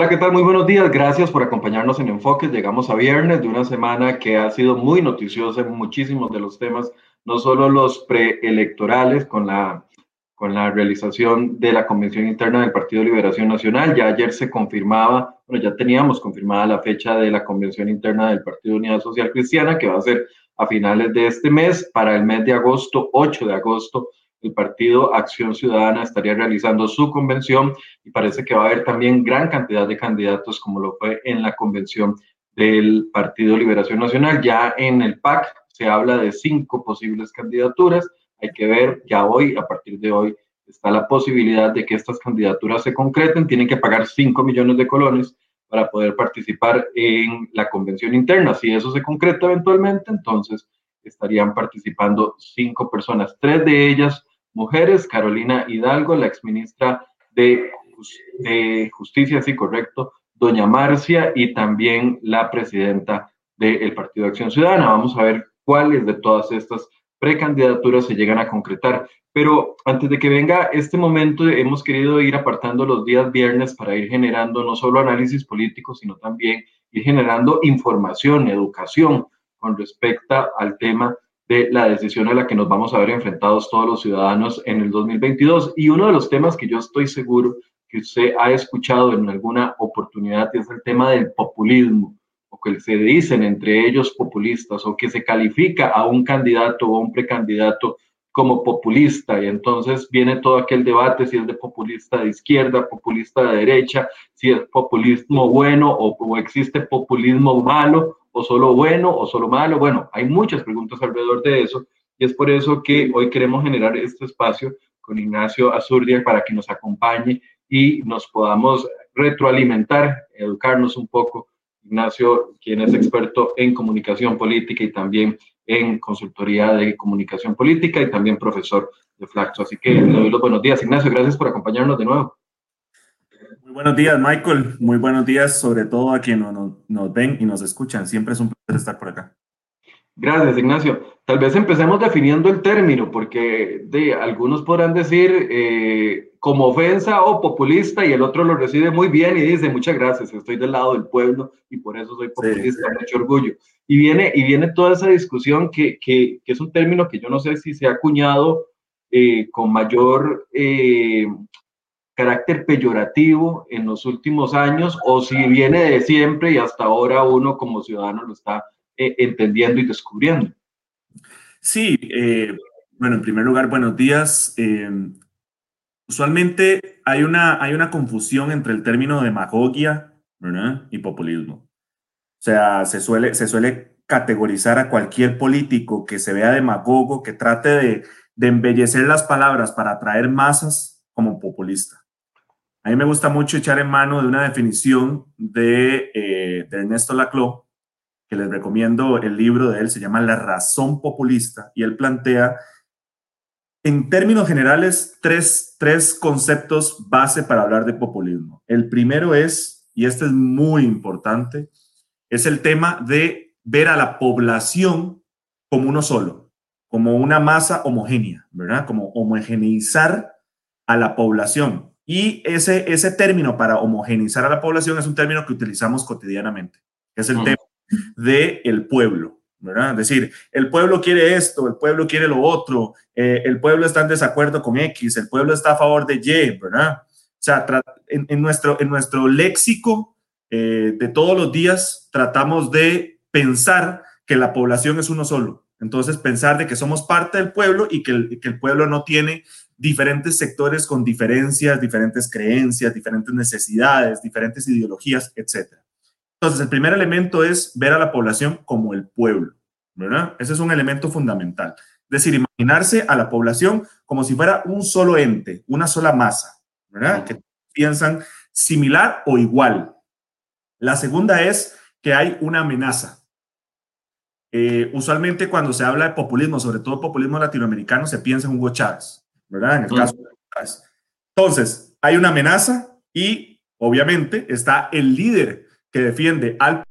Hola, ¿qué tal? Muy buenos días. Gracias por acompañarnos en Enfoques. Llegamos a viernes de una semana que ha sido muy noticiosa en muchísimos de los temas, no solo los preelectorales con la, con la realización de la convención interna del Partido Liberación Nacional. Ya ayer se confirmaba, bueno, ya teníamos confirmada la fecha de la convención interna del Partido Unidad Social Cristiana, que va a ser a finales de este mes, para el mes de agosto, 8 de agosto el Partido Acción Ciudadana estaría realizando su convención y parece que va a haber también gran cantidad de candidatos como lo fue en la convención del Partido Liberación Nacional. Ya en el PAC se habla de cinco posibles candidaturas. Hay que ver ya hoy, a partir de hoy, está la posibilidad de que estas candidaturas se concreten. Tienen que pagar cinco millones de colones para poder participar en la convención interna. Si eso se concreta eventualmente, entonces estarían participando cinco personas, tres de ellas mujeres, Carolina Hidalgo, la exministra de, de Justicia, sí, correcto, doña Marcia y también la presidenta del Partido Acción Ciudadana. Vamos a ver cuáles de todas estas precandidaturas se llegan a concretar. Pero antes de que venga este momento, hemos querido ir apartando los días viernes para ir generando no solo análisis político, sino también ir generando información, educación con respecto al tema de la decisión a la que nos vamos a ver enfrentados todos los ciudadanos en el 2022. Y uno de los temas que yo estoy seguro que usted ha escuchado en alguna oportunidad es el tema del populismo, o que se dicen entre ellos populistas, o que se califica a un candidato o a un precandidato como populista y entonces viene todo aquel debate si es de populista de izquierda, populista de derecha, si es populismo bueno o, o existe populismo malo o solo bueno o solo malo. Bueno, hay muchas preguntas alrededor de eso y es por eso que hoy queremos generar este espacio con Ignacio Azurdia para que nos acompañe y nos podamos retroalimentar, educarnos un poco. Ignacio, quien es experto en comunicación política y también en consultoría de comunicación política y también profesor de Flaxo. Así que le doy los buenos días. Ignacio, gracias por acompañarnos de nuevo. Muy buenos días, Michael. Muy buenos días, sobre todo a quienes nos, ven y nos escuchan. Siempre es un placer estar por acá. Gracias, Ignacio. Tal vez empecemos definiendo el término, porque de, algunos podrán decir eh, como ofensa o populista y el otro lo recibe muy bien y dice muchas gracias, estoy del lado del pueblo y por eso soy populista, mucho orgullo. Y viene, y viene toda esa discusión que, que, que es un término que yo no sé si se ha acuñado eh, con mayor eh, carácter peyorativo en los últimos años o si viene de siempre y hasta ahora uno como ciudadano lo está eh, entendiendo y descubriendo. Sí, eh, bueno, en primer lugar, buenos días. Em, usualmente hay una, hay una confusión entre el término demagogia y populismo. O sea, se suele, se suele categorizar a cualquier político que se vea demagogo, que trate de, de embellecer las palabras para atraer masas como populista. A mí me gusta mucho echar en mano de una definición de, eh, de Ernesto Laclau, que les recomiendo el libro de él, se llama La razón populista, y él plantea, en términos generales, tres, tres conceptos base para hablar de populismo. El primero es, y este es muy importante, es el tema de ver a la población como uno solo, como una masa homogénea, ¿verdad? Como homogeneizar a la población. Y ese, ese término para homogenizar a la población es un término que utilizamos cotidianamente, que es el tema del el pueblo, ¿verdad? Es decir, el pueblo quiere esto, el pueblo quiere lo otro, eh, el pueblo está en desacuerdo con X, el pueblo está a favor de Y, ¿verdad? O sea, en, nuestro, en nuestro léxico eh, de todos los días tratamos de pensar que la población es uno solo. Entonces, pensar de que somos parte del pueblo y que el, que el pueblo no tiene diferentes sectores con diferencias, diferentes creencias, diferentes necesidades, diferentes ideologías, etc. Entonces, el primer elemento es ver a la población como el pueblo, ¿verdad? Ese es un elemento fundamental. Es decir, imaginarse a la población como si fuera un solo ente, una sola masa, ¿verdad? Que piensan similar o igual. La segunda es que hay una amenaza. Eh, usualmente cuando se habla de populismo, sobre todo populismo latinoamericano, se piensa en Hugo Chávez. ¿Verdad? En el caso de Entonces, hay una amenaza y obviamente está el líder que defiende al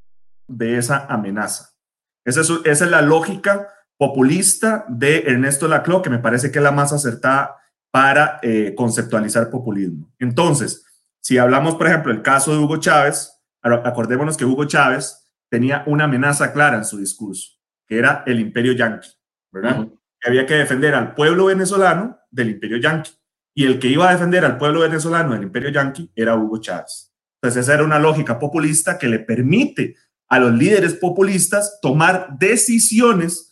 de esa amenaza. Esa es, esa es la lógica populista de Ernesto Laclau, que me parece que es la más acertada para eh, conceptualizar populismo. Entonces, Si hablamos, por ejemplo, el caso de Hugo Chávez, acordémonos que Hugo Chávez tenía una amenaza clara en su discurso, que era el imperio yanqui, ¿verdad? Que había que defender al pueblo venezolano del imperio yanqui. Y el que iba a defender al pueblo venezolano del imperio yanqui era Hugo Chávez. Entonces esa era una lógica populista que le permite a los líderes populistas tomar decisiones,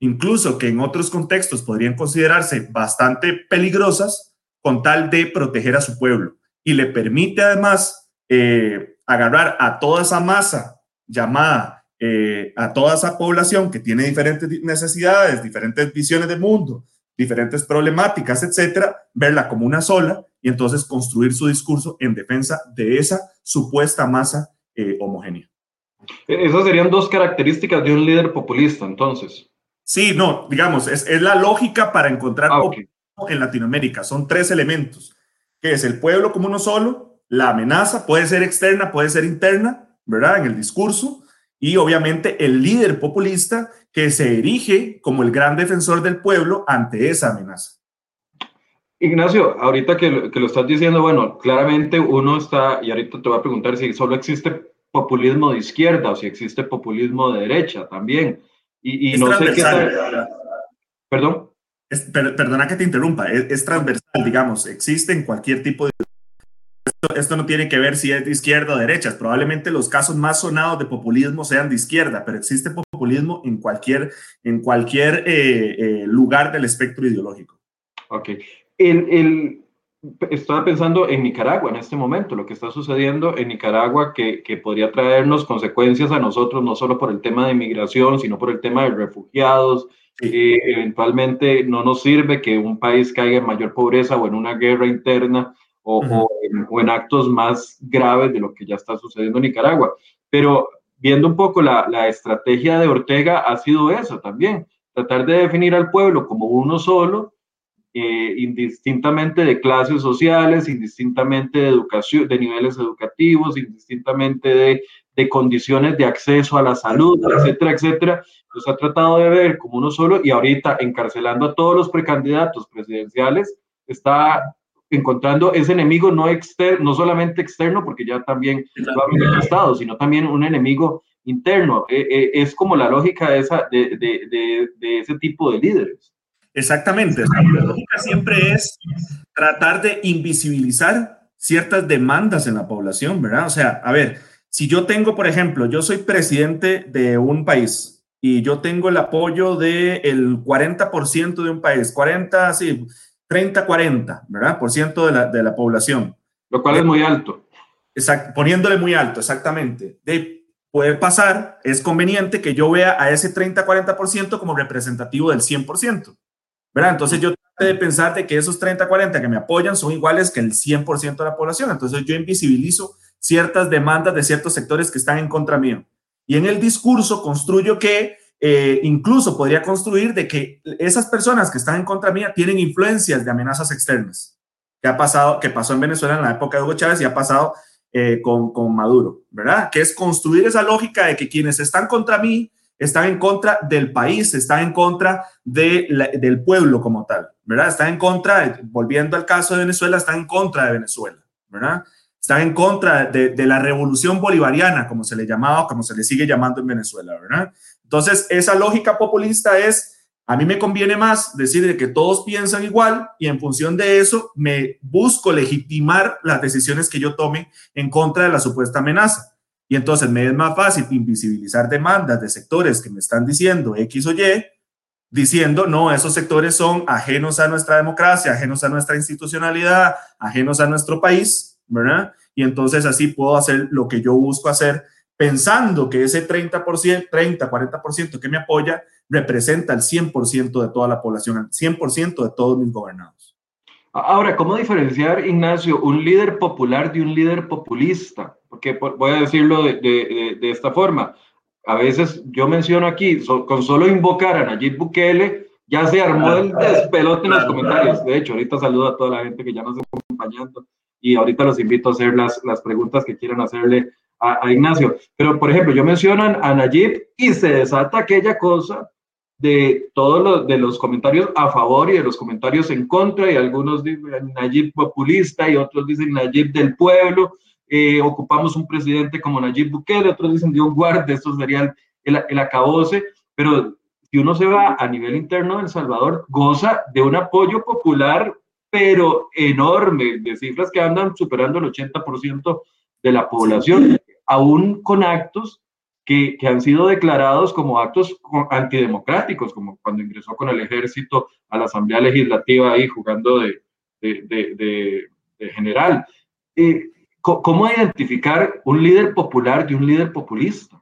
incluso que en otros contextos podrían considerarse bastante peligrosas, con tal de proteger a su pueblo. Y le permite además eh, agarrar a toda esa masa llamada, eh, a toda esa población que tiene diferentes necesidades, diferentes visiones del mundo, diferentes problemáticas, etcétera, verla como una sola y entonces construir su discurso en defensa de esa supuesta masa eh, homogénea. E-, esas serían dos características de un líder populista, entonces. Sí, no, digamos, es, es la lógica para encontrar ah, en Latinoamérica. Son tres elementos, que es el pueblo como uno solo, la amenaza puede ser externa, puede ser interna, ¿verdad? En el discurso, y obviamente el líder populista que se erige como el gran defensor del pueblo ante esa amenaza. Ignacio, ahorita que, que, lo estás diciendo, bueno, claramente uno está, y ahorita te voy a preguntar si solo existe populismo de izquierda o si existe populismo de derecha también. Y, no sé qué Perdón. perdona que te interrumpa, es, transversal, digamos, existe en cualquier tipo de... Esto, no tiene que ver si es de izquierda o derecha, probablemente los casos más sonados de populismo sean de izquierda, pero existe populismo en cualquier, en cualquier eh, eh, lugar del espectro ideológico. Ok. El, el, estaba pensando en Nicaragua en este momento, lo que está sucediendo en Nicaragua que, que, podría traernos consecuencias a nosotros, no solo por el tema de migración, sino por el tema de refugiados. Eh, eventualmente no nos sirve que un país caiga en mayor pobreza o en una guerra interna o, o, en, actos más graves de lo que ya está sucediendo en Nicaragua. Pero viendo un poco la, la estrategia de Ortega ha sido eso también, tratar de definir al pueblo como uno solo eh, indistintamente de clases sociales, indistintamente de educación, de niveles educativos, indistintamente de, de condiciones de acceso a la salud, etcétera, etcétera, los ha tratado de ver como uno solo y ahorita encarcelando a todos los precandidatos presidenciales, está encontrando ese enemigo no externo, no solamente externo, porque ya también lo ha manifestado, sino también un enemigo interno. Eh, eh, es como la lógica de, esa, de, de, de ese tipo de líderes. Exactamente. La lógica siempre es tratar de invisibilizar ciertas demandas en la población, ¿verdad? O sea, a ver, si yo tengo, por ejemplo, yo soy presidente de un país y yo tengo el apoyo del 40% de un país, 40, sí, 30, 40, ¿verdad? Por ciento de la, de la población. Lo cual es muy alto. Exacto, poniéndole muy alto, exactamente. De, puede pasar, es conveniente que yo vea a ese 30-40% como representativo del 100%. ¿verdad? Entonces yo de pensar de que esos 30, 40 que me apoyan son iguales que el 100% de la población. Entonces yo invisibilizo ciertas demandas de ciertos sectores que están en contra mío. Y en el discurso construyo que eh, incluso podría construir de que esas personas que están en contra mía tienen influencias de amenazas externas, que ha pasado, que pasó en Venezuela en la época de Hugo Chávez y ha pasado eh, con, con Maduro, ¿verdad? Que es construir esa lógica de que quienes están contra mí están en contra del país, están en contra de del pueblo como tal, ¿verdad? Están en contra, volviendo al caso de Venezuela, están en contra de Venezuela, ¿verdad? Están en contra de, de la revolución bolivariana, como se le llamaba, como se le sigue llamando en Venezuela, ¿verdad? Entonces, esa lógica populista es, a mí me conviene más decir que todos piensan igual y en función de eso me busco legitimar las decisiones que yo tome en contra de la supuesta amenaza. Y entonces me es más fácil invisibilizar demandas de sectores que me están diciendo X o Y, diciendo, no, esos sectores son ajenos a nuestra democracia, ajenos a nuestra institucionalidad, ajenos a nuestro país, ¿verdad? Y entonces así puedo hacer lo que yo busco hacer, pensando que ese 30%, 30, 40% que me apoya representa el 100% de toda la población, el 100% de todos mis gobernados. Ahora, ¿cómo diferenciar, Ignacio, un líder popular de un líder populista? Porque voy a decirlo de, esta forma. A veces yo menciono aquí, con solo invocar a Nayib Bukele, ya se armó el despelote en los comentarios. De hecho, ahorita saludo a toda la gente que ya nos está acompañando y ahorita los invito a hacer las, las preguntas que quieran hacerle a, a Ignacio. Pero, por ejemplo, yo menciono a Nayib y se desata aquella cosa de todos los, de los comentarios a favor y de los comentarios en contra, y algunos dicen Nayib populista y otros dicen Nayib del pueblo, eh, ocupamos un presidente como Nayib Bukele, otros dicen Dios guarde, esto sería el, el, acabose, pero si uno se va a nivel interno de El Salvador, goza de un apoyo popular, pero enorme, de cifras que andan superando el 80% de la población, aún con actos que, han sido declarados como actos antidemocráticos, como cuando ingresó con el ejército a la Asamblea Legislativa ahí jugando de general. Eh, ¿Cómo identificar un líder popular de un líder populista?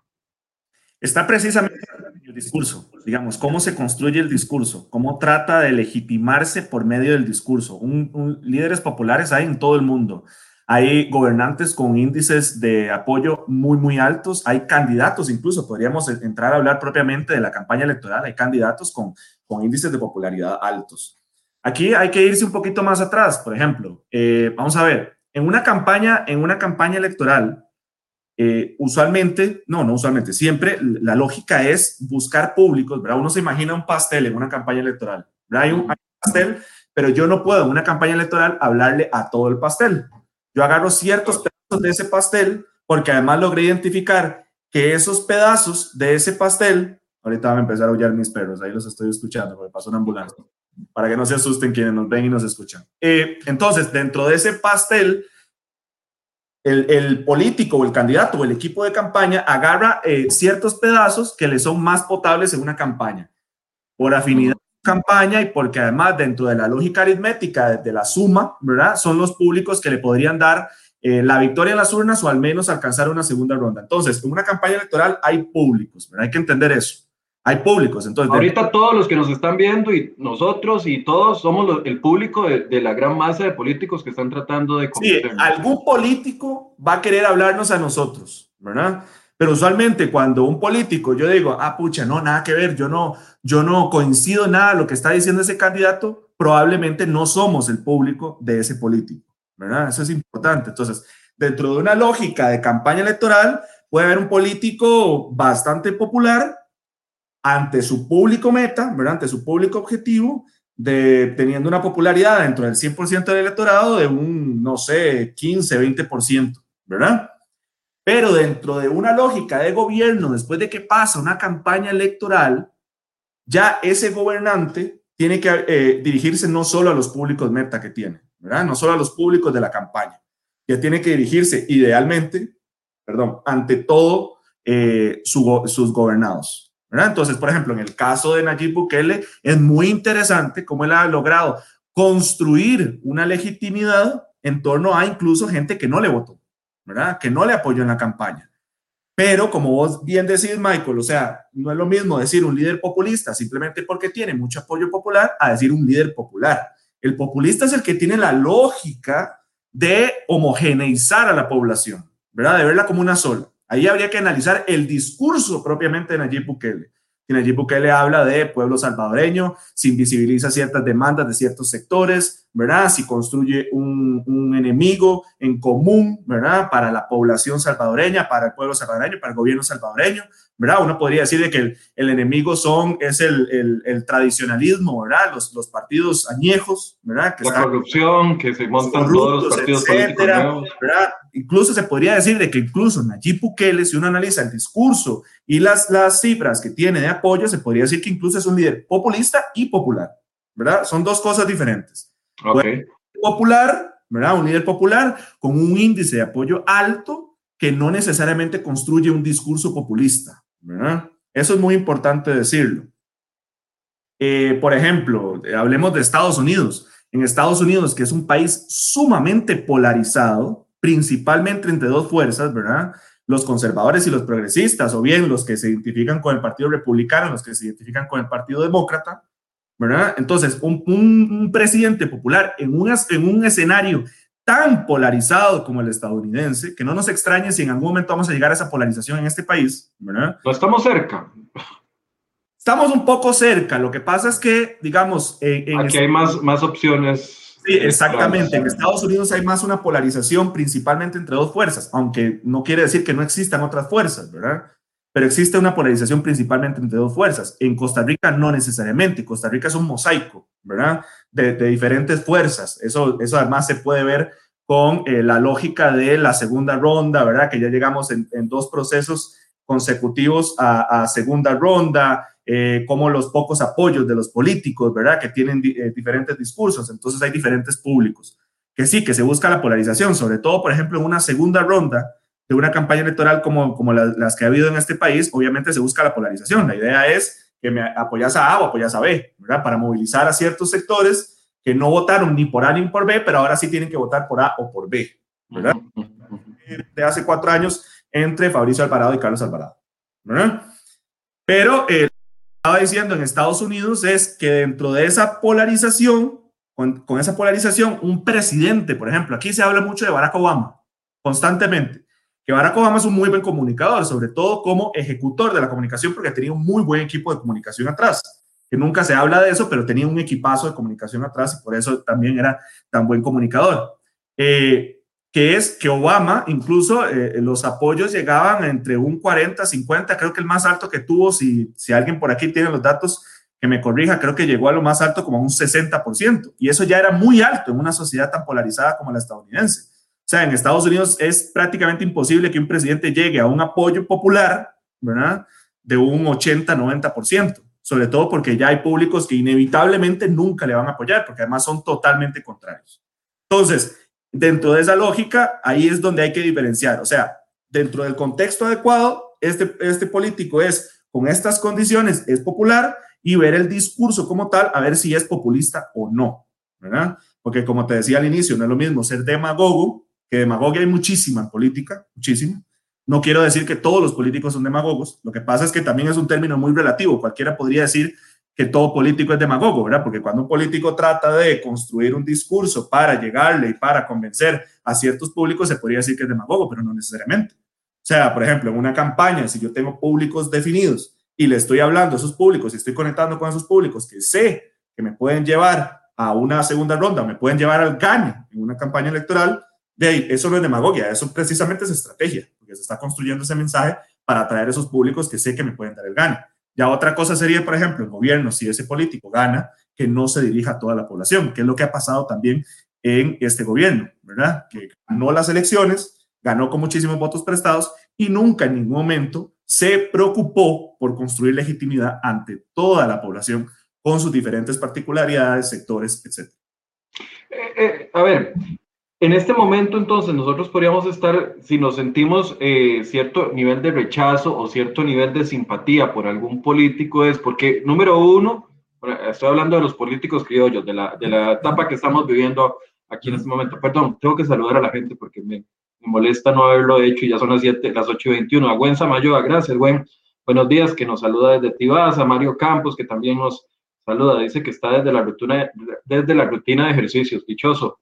Está precisamente en el discurso, digamos, cómo se construye el discurso, cómo trata de legitimarse por medio del discurso. Un, líderes populares hay en todo el mundo. Hay gobernantes con índices de apoyo muy, muy altos. Hay candidatos, incluso podríamos entrar a hablar propiamente de la campaña electoral. Hay candidatos con, con índices de popularidad altos. Aquí hay que irse un poquito más atrás. Por ejemplo, eh, vamos a ver, en una campaña, en una campaña electoral, eh, usualmente, no, no usualmente, siempre la lógica es buscar públicos, ¿verdad? Uno se imagina un pastel en una campaña electoral, ¿verdad? Hay un, pastel, pero yo no puedo en una campaña electoral hablarle a todo el pastel. Yo agarro ciertos pedazos de ese pastel porque además logré identificar que esos pedazos de ese pastel, ahorita van a empezar a aullar mis perros, ahí los estoy escuchando porque pasó una ambulancia, para que no se asusten quienes nos ven y nos escuchan. Eh, entonces, dentro de ese pastel, el, político o el candidato o el equipo de campaña agarra eh, ciertos pedazos que le son más potables en una campaña, por afinidad campaña y porque además dentro de la lógica aritmética de, la suma, ¿verdad? Son los públicos que le podrían dar eh, la victoria en las urnas o al menos alcanzar una segunda ronda. Entonces, en una campaña electoral hay públicos, ¿verdad? Hay que entender eso hay públicos. Entonces, Ahorita todos los que nos están viendo y nosotros y todos somos el público de, la gran masa de políticos que están tratando de... Sí, algún político va a querer hablarnos a nosotros, ¿verdad? Pero usualmente cuando un político, yo digo, ah, pucha, no, nada que ver, yo no, yo no coincido nada lo que está diciendo ese candidato, probablemente no somos el público de ese político, ¿verdad? Eso es importante. Entonces, dentro de una lógica de campaña electoral, puede haber un político bastante popular ante su público meta, ¿verdad? ante su público objetivo, de, teniendo una popularidad dentro del 100% del electorado de un, no sé, 15, 20%, ¿verdad? Pero dentro de una lógica de gobierno, después de que pasa una campaña electoral, ya ese gobernante tiene que eh, dirigirse no solo a los públicos meta que tiene. No solo a los públicos de la campaña, ya tiene que dirigirse idealmente, perdón, ante todo eh, sus gobernados, entonces, por ejemplo, en el caso de Nayib Bukele, es muy interesante cómo él ha logrado construir una legitimidad en torno a incluso gente que no le votó, Que no le apoyó en la campaña. Pero como vos bien decís, Michael, o sea, no es lo mismo decir un líder populista simplemente porque tiene mucho apoyo popular a decir un líder popular. El populista es el que tiene la lógica de homogeneizar a la población, ¿verdad? De verla como una sola. Ahí habría que analizar el discurso propiamente de Nayib Bukele. Y Nayib Bukele habla de pueblo salvadoreño, se invisibiliza ciertas demandas de ciertos sectores, ¿verdad? Si construye un, un, enemigo en común, ¿verdad? Para la población salvadoreña, para el pueblo salvadoreño, para el gobierno salvadoreño, ¿verdad? Uno podría decir de que el, el enemigo son, es el, el, el, tradicionalismo, ¿verdad? Los, los partidos añejos, ¿verdad? Que la corrupción, que se montan todos los partidos etcétera, políticos ¿verdad? Incluso se podría decir de que incluso Nayib Bukele, si uno analiza el discurso y las, las cifras que tiene de apoyo, se podría decir que incluso es un líder populista y popular, ¿verdad? Son dos cosas diferentes. Popular, ¿verdad? Un líder popular con un índice de apoyo alto que no necesariamente construye un discurso populista, eso es muy importante decirlo. Eh, por ejemplo, hablemos de Estados Unidos. En Estados Unidos, que es un país sumamente polarizado, principalmente entre dos fuerzas, ¿verdad? Los conservadores y los progresistas, o bien los que se identifican con el Partido Republicano, los que se identifican con el Partido Demócrata, ¿verdad? Entonces, un, un, presidente popular en, en un escenario tan polarizado como el estadounidense, que no nos extrañe si en algún momento vamos a llegar a esa polarización en este país, ¿verdad? No estamos cerca. Estamos un poco cerca, lo que pasa es que, digamos... En, Aquí hay más, más opciones. Sí, exactamente. En Estados Unidos hay más una polarización principalmente entre dos fuerzas, aunque no quiere decir que no existan otras fuerzas, ¿verdad? Pero existe una polarización principalmente entre dos fuerzas. En Costa Rica no necesariamente, Costa Rica es un mosaico, ¿verdad? De, diferentes fuerzas. Eso, eso además se puede ver con eh, la lógica de la segunda ronda, ¿verdad? Que ya llegamos en, dos procesos consecutivos a, segunda ronda, eh, como los pocos apoyos de los políticos, ¿verdad? Que tienen eh, diferentes discursos, entonces hay diferentes públicos. Que sí, que se busca la polarización, sobre todo, por ejemplo, en una segunda ronda, de una campaña electoral como, como las que ha habido en este país, obviamente se busca la polarización. La idea es que me apoyas a A o apoyas a B, ¿verdad? Para movilizar a ciertos sectores que no votaron ni por A ni por B, pero ahora sí tienen que votar por A o por B, ¿verdad? De hace cuatro años entre Fabricio Alvarado y Carlos Alvarado, ¿verdad? Pero eh, estaba diciendo en Estados Unidos es que dentro de esa polarización, con esa polarización, un presidente, por ejemplo, aquí se habla mucho de Barack Obama, constantemente que Barack Obama es un muy buen comunicador, sobre todo como ejecutor de la comunicación, porque tenía un muy buen equipo de comunicación atrás, que nunca se habla de eso, pero tenía un equipazo de comunicación atrás y por eso también era tan buen comunicador. Eh, que es que Obama, incluso eh, los apoyos llegaban entre un 40, 50, creo que el más alto que tuvo, si alguien por aquí tiene los datos, que me corrija, creo que llegó a lo más alto como un 60%. Y eso ya era muy alto en una sociedad tan polarizada como la estadounidense. O sea, en Estados Unidos es prácticamente imposible que un presidente llegue a un apoyo popular, ¿verdad? De un 80-90%, sobre todo porque ya hay públicos que inevitablemente nunca le van a apoyar, porque además son totalmente contrarios. Entonces, dentro de esa lógica, ahí es donde hay que diferenciar. O sea, dentro del contexto adecuado, este, este político es, con estas condiciones, es popular y ver el discurso como tal, a ver si es populista o no, ¿verdad? Porque como te decía al inicio, no es lo mismo ser demagogo que demagogia hay muchísima en política, muchísima. No quiero decir que todos los políticos son demagogos, lo que pasa es que también es un término muy relativo. Cualquiera podría decir que todo político es demagogo, ¿verdad? Porque cuando un político trata de construir un discurso para llegarle y para convencer a ciertos públicos, se podría decir que es demagogo, pero no necesariamente. O sea, por ejemplo, en una campaña, si yo tengo públicos definidos y le estoy hablando a esos públicos y estoy conectando con esos públicos que sé que me pueden llevar a una segunda ronda, me pueden llevar al gane en una campaña electoral, de ahí, eso no es demagogia, eso precisamente es estrategia, porque se está construyendo ese mensaje para atraer a esos públicos que sé que me pueden dar el gane. Ya otra cosa sería, por ejemplo, el gobierno, si ese político gana, que no se dirija a toda la población, que es lo que ha pasado también en este gobierno, ¿verdad? Que ganó las elecciones, ganó con muchísimos votos prestados y nunca en ningún momento se preocupó por construir legitimidad ante toda la población con sus diferentes particularidades, sectores, etc. Eh, eh, a ver, en este momento, entonces, nosotros podríamos estar, si nos sentimos eh, cierto nivel de rechazo o cierto nivel de simpatía por algún político, es porque, número uno, estoy hablando de los políticos criollos, de la, de la etapa que estamos viviendo aquí en este momento. Perdón, tengo que saludar a la gente porque me, me molesta no haberlo hecho y ya son las, 7, las 8 y 21. A Gwen Samayoa, gracias, Gwen. Buenos días, que nos saluda desde Tibasa. Mario Campos, que también nos saluda, dice que está desde la rutina, desde la rutina de ejercicios. Dichoso.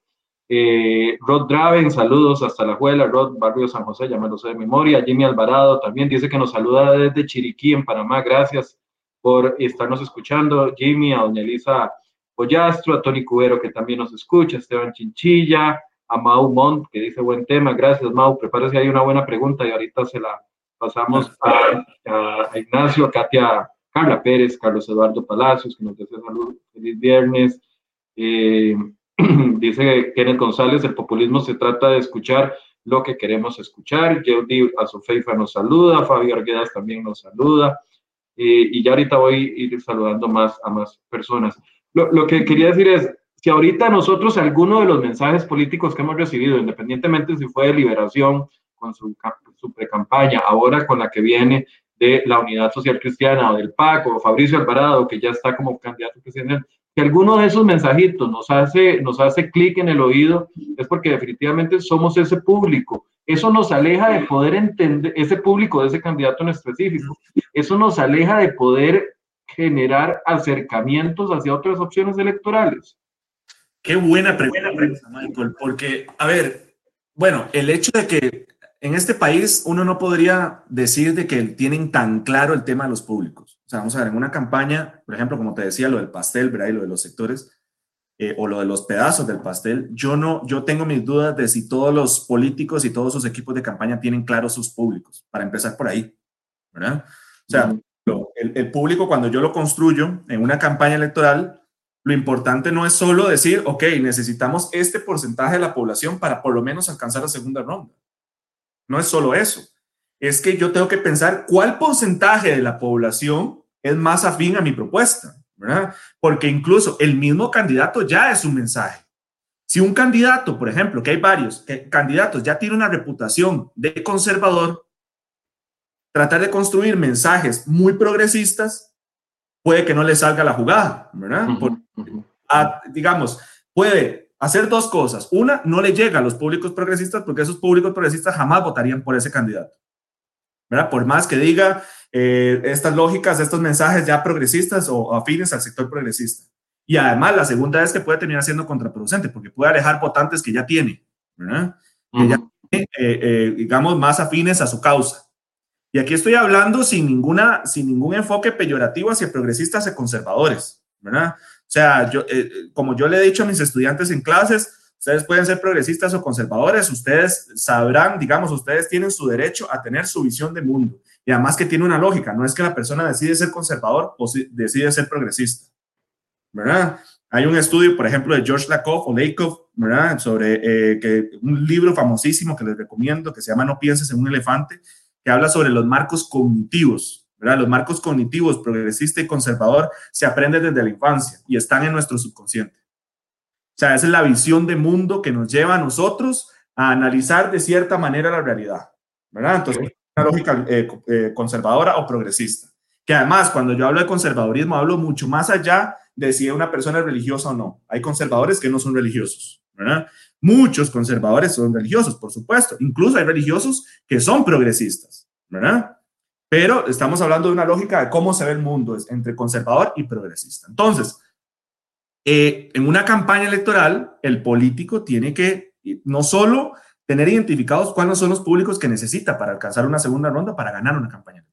Eh, Rod Draven, saludos hasta la Juela, Rod Barrio San José, ya de memoria. Jimmy Alvarado también dice que nos saluda desde Chiriquí, en Panamá. Gracias por estarnos escuchando. Jimmy, a doña Elisa Pollastro, a Tony Cubero, que también nos escucha, Esteban Chinchilla, a Mau Mont, que dice buen tema. Gracias, Mau. Prepárese, hay una buena pregunta y ahorita se la pasamos a, Ignacio, a Katia, Carla Pérez, Carlos Eduardo Palacios, que nos desea salud. Feliz viernes. Eh, Dice Kenneth González, el populismo se trata de escuchar lo que queremos escuchar. Yeudi Azufeifa nos saluda, Fabio Arguedas también nos saluda. Eh, y ya ahorita voy a ir saludando más a más personas. Lo, lo, que quería decir es, si ahorita nosotros alguno de los mensajes políticos que hemos recibido, independientemente si fue de liberación con su, su pre-campaña, ahora con la que viene de la Unidad Social Cristiana o del PAC o Fabricio Alvarado, que ya está como candidato presidente, que alguno de esos mensajitos nos hace, nos hace clic en el oído, es porque definitivamente somos ese público. Eso nos aleja de poder entender, ese público de ese candidato en específico, eso nos aleja de poder generar acercamientos hacia otras opciones electorales. Qué buena pregunta, Michael, porque, a ver, bueno, el hecho de que en este país uno no podría decir de que tienen tan claro el tema de los públicos. O sea, vamos a ver, en una campaña, por ejemplo, como te decía, lo del pastel, ¿verdad? Y lo de los sectores, eh, o lo de los pedazos del pastel, yo no, yo tengo mis dudas de si todos los políticos y todos sus equipos de campaña tienen claros sus públicos, para empezar por ahí, ¿verdad? O sea, el, público cuando yo lo construyo en una campaña electoral, lo importante no es solo decir, ok, necesitamos este porcentaje de la población para por lo menos alcanzar la segunda ronda. No es solo eso. Es que yo tengo que pensar cuál porcentaje de la población es más afín a mi propuesta, ¿verdad? Porque incluso el mismo candidato ya es un mensaje. Si un candidato, por ejemplo, que hay varios candidatos, ya tiene una reputación de conservador, tratar de construir mensajes muy progresistas puede que no le salga la jugada, ¿verdad? digamos, puede hacer dos cosas. Una, no le llega a los públicos progresistas porque esos públicos progresistas jamás votarían por ese candidato. ¿Verdad? Por más que diga eh, estas lógicas, estos mensajes ya progresistas o afines al sector progresista. Y además, la segunda es que puede terminar siendo contraproducente porque puede alejar votantes que ya tiene, ¿verdad? Que ya tiene, eh, eh, digamos, más afines a su causa. Y aquí estoy hablando sin, ninguna, sin ningún enfoque peyorativo hacia progresistas y conservadores, ¿verdad? O sea, yo, eh, como yo le he dicho a mis estudiantes en clases, ustedes pueden ser progresistas o conservadores, ustedes sabrán, digamos, ustedes tienen su derecho a tener su visión de mundo. Y además que tiene una lógica, no es que la persona decide ser conservador o decide ser progresista. ¿verdad? Hay un estudio, por ejemplo, de George Lakoff o Lakoff, ¿verdad? Sobre eh, que, un libro famosísimo que les recomiendo, que se llama No pienses en un elefante, que habla sobre los marcos cognitivos, ¿verdad? Los marcos cognitivos, progresista y conservador, se aprenden desde la infancia y están en nuestro subconsciente. O sea, esa es la visión de mundo que nos lleva a nosotros a analizar de cierta manera la realidad, ¿verdad? Entonces, una lógica eh, eh, conservadora o progresista. Que además, cuando yo hablo de conservadurismo, hablo mucho más allá de si una persona es religiosa o no. Hay conservadores que no son religiosos, ¿verdad? Muchos conservadores son religiosos, por supuesto. Incluso hay religiosos que son progresistas, ¿verdad? Pero estamos hablando de una lógica de cómo se ve el mundo entre conservador y progresista. Entonces, eh, en una campaña electoral, el político tiene que no solo tener identificados cuáles son los públicos que necesita para alcanzar una segunda ronda para ganar una campaña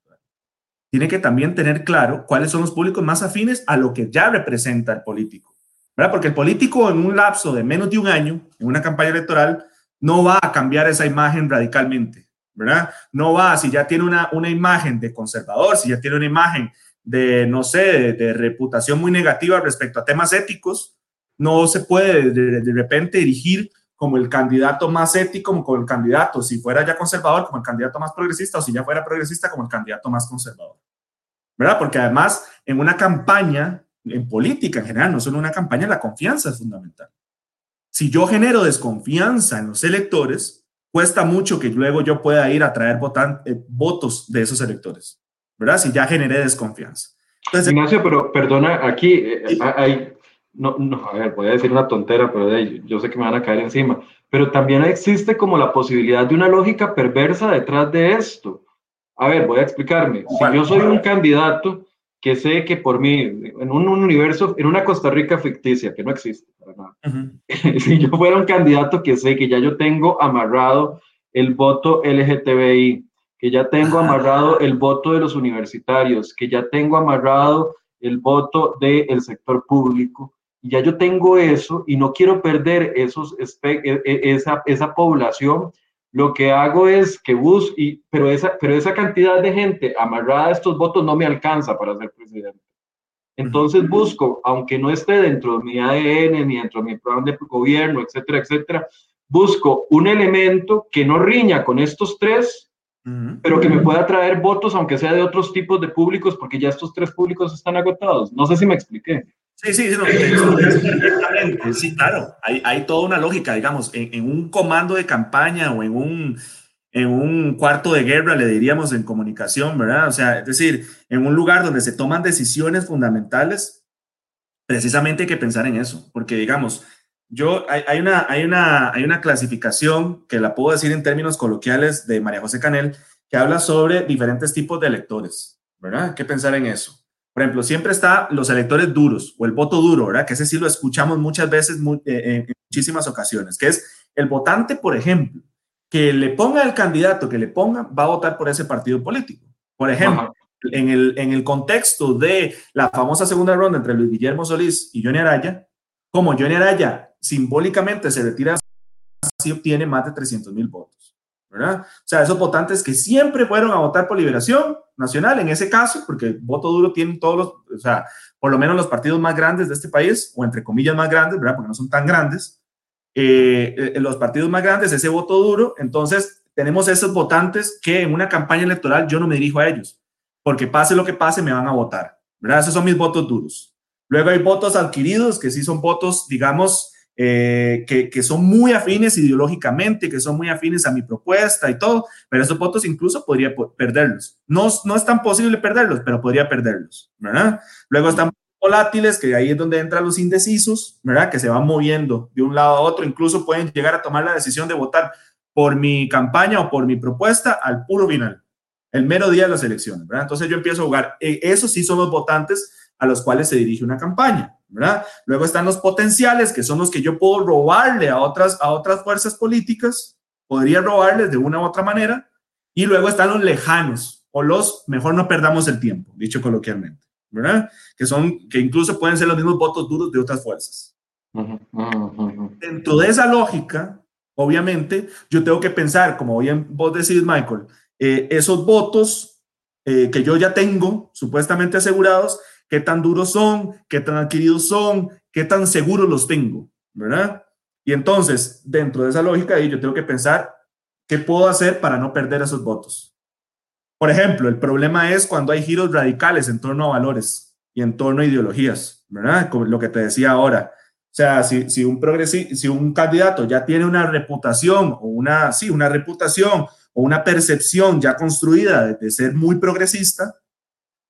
tiene que también tener claro cuáles son los públicos más afines a lo que ya representa el político. ¿verdad? Porque el político en un lapso de menos de un año, en una campaña electoral, no va a cambiar esa imagen radicalmente. ¿verdad? No va, si ya tiene una, una imagen de conservador, si ya tiene una imagen de, no sé, de, reputación muy negativa respecto a temas éticos, no se puede de, repente dirigir como el candidato más ético, como el candidato, si fuera ya conservador, como el candidato más progresista, o si ya fuera progresista, como el candidato más conservador. ¿verdad? Porque además, en una campaña, en política en general, no solo una campaña, la confianza es fundamental. Si yo genero desconfianza en los electores, cuesta mucho que luego yo pueda ir a traer eh, votos de esos electores, ¿verdad? Si ya generé desconfianza. Ignacio, pero perdona, aquí eh, hay, no, no, a ver, voy a decir una tontera, pero yo sé que me van a caer encima, pero también existe como la posibilidad de una lógica perversa detrás de esto. A ver, voy a explicarme. Si yo soy un candidato que sé que por mí, en un, universo, en una Costa Rica ficticia, que no existe para nada, si yo fuera un candidato que sé que ya yo tengo amarrado el voto LGTBI, que ya tengo amarrado el voto de los universitarios, que ya tengo amarrado el voto del sector público, y ya yo tengo eso y no quiero perder esos, e, e, esa, esa población, lo que hago es que busco, y, pero, esa, pero esa cantidad de gente amarrada a estos votos no me alcanza para ser presidente. Entonces busco, aunque no esté dentro de mi ADN ni dentro de mi programa de gobierno, etcétera, etcétera, busco un elemento que no riña con estos tres, pero que me pueda traer votos, aunque sea de otros tipos de públicos, porque ya estos tres públicos están agotados. No sé si me expliqué. Sí, sí, sí, claro. Hay, hay, toda una lógica, digamos, en, un comando de campaña o en un, en un cuarto de guerra, le diríamos en comunicación, ¿verdad? O sea, es decir, en un lugar donde se toman decisiones fundamentales, precisamente hay que pensar en eso, porque digamos, yo, hay, hay, una, hay, una, hay una clasificación que la puedo decir en términos coloquiales de María José Canel, que habla sobre diferentes tipos de electores, ¿verdad? Hay que pensar en eso. Por ejemplo, siempre está los electores duros o el voto duro, ¿verdad? Que ese sí lo escuchamos muchas veces eh, en muchísimas ocasiones, que es el votante, por ejemplo, que le ponga el candidato que le ponga, va a votar por ese partido político. Por ejemplo, en el, en el contexto de la famosa segunda ronda entre Luis Guillermo Solís y Johnny Araya, como Johnny Araya simbólicamente se retira, así obtiene más de 300 mil votos. ¿verdad? O sea, esos votantes que siempre fueron a votar por Liberación Nacional, en ese caso, porque voto duro tienen todos los, o sea, por lo menos los partidos más grandes de este país, o entre comillas más grandes, ¿verdad? Porque no son tan grandes, eh, los partidos más grandes, ese voto duro, entonces tenemos esos votantes que en una campaña electoral yo no me dirijo a ellos, porque pase lo que pase, me van a votar, ¿verdad? Esos son mis votos duros. Luego hay votos adquiridos, que sí son votos, digamos, eh, que, son muy afines ideológicamente, que son muy afines a mi propuesta y todo, pero esos votos incluso podría perderlos. No, no es tan posible perderlos, pero podría perderlos. Luego están volátiles, que ahí es donde entran los indecisos, ¿verdad? Que se van moviendo de un lado a otro, incluso pueden llegar a tomar la decisión de votar por mi campaña o por mi propuesta al puro final, el mero día de las elecciones, ¿verdad? Entonces yo empiezo a jugar. Eh, esos sí son los votantes a los cuales se dirige una campaña. ¿verdad? Luego están los potenciales, que son los que yo puedo robarle a otras, a otras fuerzas políticas, podría robarles de una u otra manera, y luego están los lejanos, o los, mejor no perdamos el tiempo, dicho coloquialmente, ¿verdad? Que son, que incluso pueden ser los mismos votos duros de otras fuerzas. Dentro de esa lógica, obviamente, yo tengo que pensar, como bien vos decís, Michael, eh, esos votos eh, que yo ya tengo supuestamente asegurados, qué tan duros son, qué tan adquiridos son, qué tan seguros los tengo, ¿verdad? Y entonces, dentro de esa lógica, yo tengo que pensar qué puedo hacer para no perder esos votos. Por ejemplo, el problema es cuando hay giros radicales en torno a valores y en torno a ideologías, ¿verdad? Como lo que te decía ahora. O sea, si, si un, si un candidato ya tiene una reputación o una, sí, una reputación o una percepción ya construida de ser muy progresista,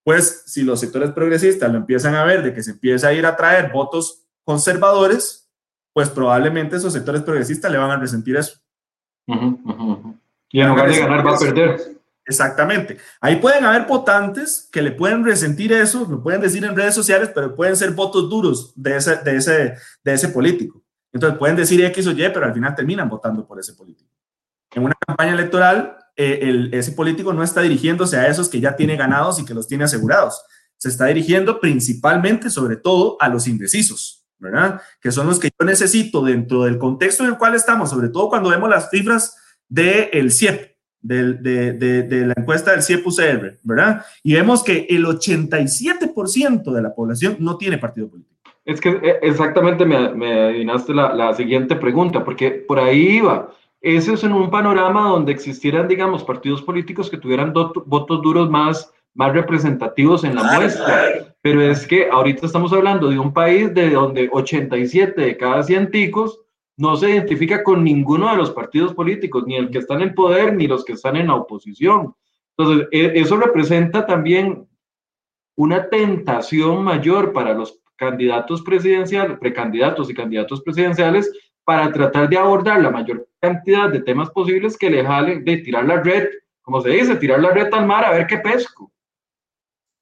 pues si los sectores progresistas lo empiezan a ver de que se empieza a ir a traer votos conservadores, pues probablemente esos sectores progresistas le van a resentir eso. Y en lugar de ganar va a perder. Exactamente. Ahí pueden haber votantes que le pueden resentir eso, lo pueden decir en redes sociales, pero pueden ser votos duros de ese, de ese, de ese político. Entonces pueden decir X o Y, pero al final terminan votando por ese político. En una campaña electoral, eh, ese político no está dirigiéndose a esos que ya tiene ganados y que los tiene asegurados. Se está dirigiendo principalmente, sobre todo, a los indecisos, ¿verdad? Que son los que yo necesito dentro del contexto en el cual estamos, sobre todo cuando vemos las cifras del CIEP, de, de, de, la encuesta del CIEP-UCR, ¿verdad? Y vemos que el 87% de la población no tiene partido político. Es que eh, exactamente me, me adivinaste la, la siguiente pregunta, porque por ahí iba ese es en un panorama donde existieran, digamos, partidos políticos que tuvieran votos duros más, más representativos en la muestra. Pero es que ahorita estamos hablando de un país de donde 87 de cada 100 ticos no se identifica con ninguno de los partidos políticos, ni el que está en poder, ni los que están en la oposición. Entonces, e, eso representa también una tentación mayor para los candidatos presidenciales, precandidatos y candidatos presidenciales para tratar de abordar la mayor cantidad de temas posibles que le jalen de tirar la red, como se dice, tirar la red al mar a ver qué pesco.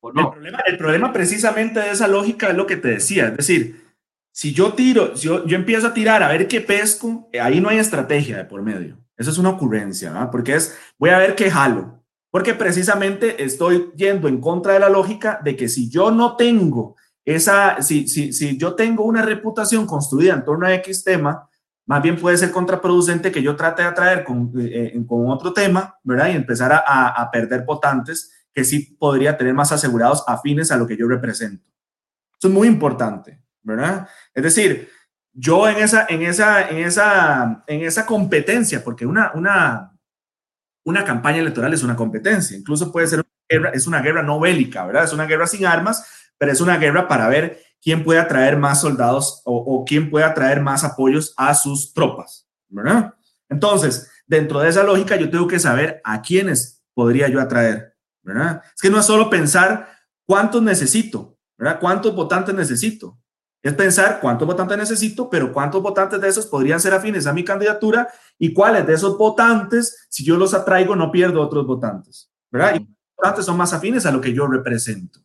¿O no? el, problema, precisamente de esa lógica es lo que te decía, es decir, si yo tiro, si yo, yo empiezo a tirar a ver qué pesco, ahí no hay estrategia de por medio. Eso es una ocurrencia, ¿no? porque es, voy a ver qué jalo, porque precisamente estoy yendo en contra de la lógica de que si yo no tengo esa, si, si, si yo tengo una reputación construida en torno a X tema, más bien puede ser contraproducente que yo trate de atraer con, eh, eh, con otro tema, ¿verdad? Y empezar a, a, perder votantes que sí podría tener más asegurados afines a lo que yo represento. Eso es muy importante, ¿verdad? Es decir, yo en esa, en esa, en esa, en esa competencia, porque una, una, una campaña electoral es una competencia, incluso puede ser una guerra, es una guerra no bélica, ¿verdad? Es una guerra sin armas, pero es una guerra para ver quién puede atraer más soldados o, quién puede atraer más apoyos a sus tropas, ¿verdad? Entonces, dentro de esa lógica, yo tengo que saber a quiénes podría yo atraer, ¿verdad? Es que no es solo pensar cuántos necesito, ¿verdad? ¿Cuántos votantes necesito? Es pensar cuántos votantes necesito, pero cuántos votantes de esos podrían ser afines a mi candidatura y cuáles de esos votantes, si yo los atraigo, no pierdo otros votantes, ¿verdad? Y votantes son más afines a lo que yo represento.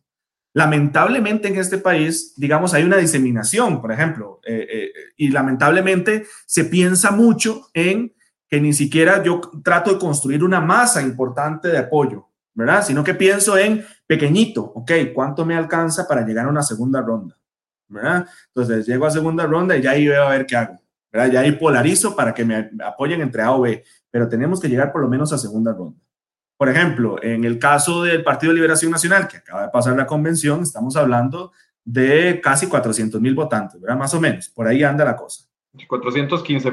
Lamentablemente en este país, digamos, hay una diseminación, por ejemplo, eh, eh, y lamentablemente se piensa mucho en que ni siquiera yo trato de construir una masa importante de apoyo, ¿verdad? Sino que pienso en pequeñito, ok, ¿cuánto me alcanza para llegar a una segunda ronda? ¿Verdad? Entonces llego a segunda ronda y ya ahí veo a ver qué hago, ¿verdad? Ya ahí polarizo para que me apoyen entre A o B, pero tenemos que llegar por lo menos a segunda ronda. Por ejemplo, en el caso del Partido de Liberación Nacional, que acaba de pasar la convención, estamos hablando de casi 400 mil votantes, ¿verdad? Más o menos, por ahí anda la cosa. 415.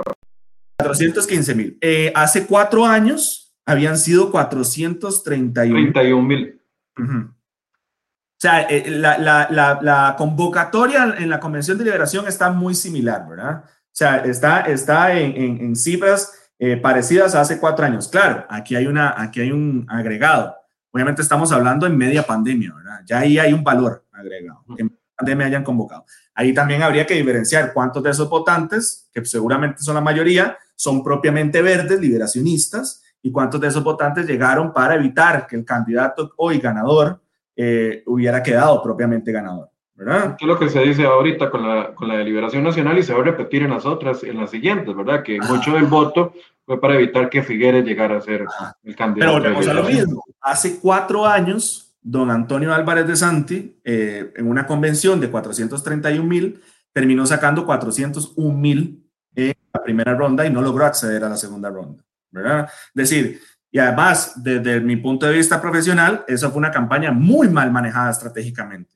415 mil. Eh, hace cuatro años habían sido 431 mil. O sea, eh, la, la, la, la, convocatoria en la Convención de Liberación está muy similar, ¿verdad? O sea, está, está en, en, en cifras eh, parecidas a hace cuatro años. Claro, aquí hay, una, aquí hay un agregado. Obviamente estamos hablando en media pandemia, ¿verdad? Ya ahí hay un valor agregado, que en pandemia hayan convocado. Ahí también habría que diferenciar cuántos de esos votantes, que seguramente son la mayoría, son propiamente verdes, liberacionistas, y cuántos de esos votantes llegaron para evitar que el candidato hoy ganador eh, hubiera quedado propiamente ganador. ¿verdad? Es lo que se dice ahorita con la, con la deliberación nacional y se va a repetir en las otras, en las siguientes, ¿verdad? Que mucho del voto fue para evitar que Figueres llegara a ser el candidato. Pero volvemos a lo mismo. Hace cuatro años, don Antonio Álvarez de Santi, eh, en una convención de 431 mil, terminó sacando 401 mil en la primera ronda y no logró acceder a la segunda ronda, ¿verdad? Es decir, y además, desde mi punto de vista profesional, esa fue una campaña muy mal manejada estratégicamente.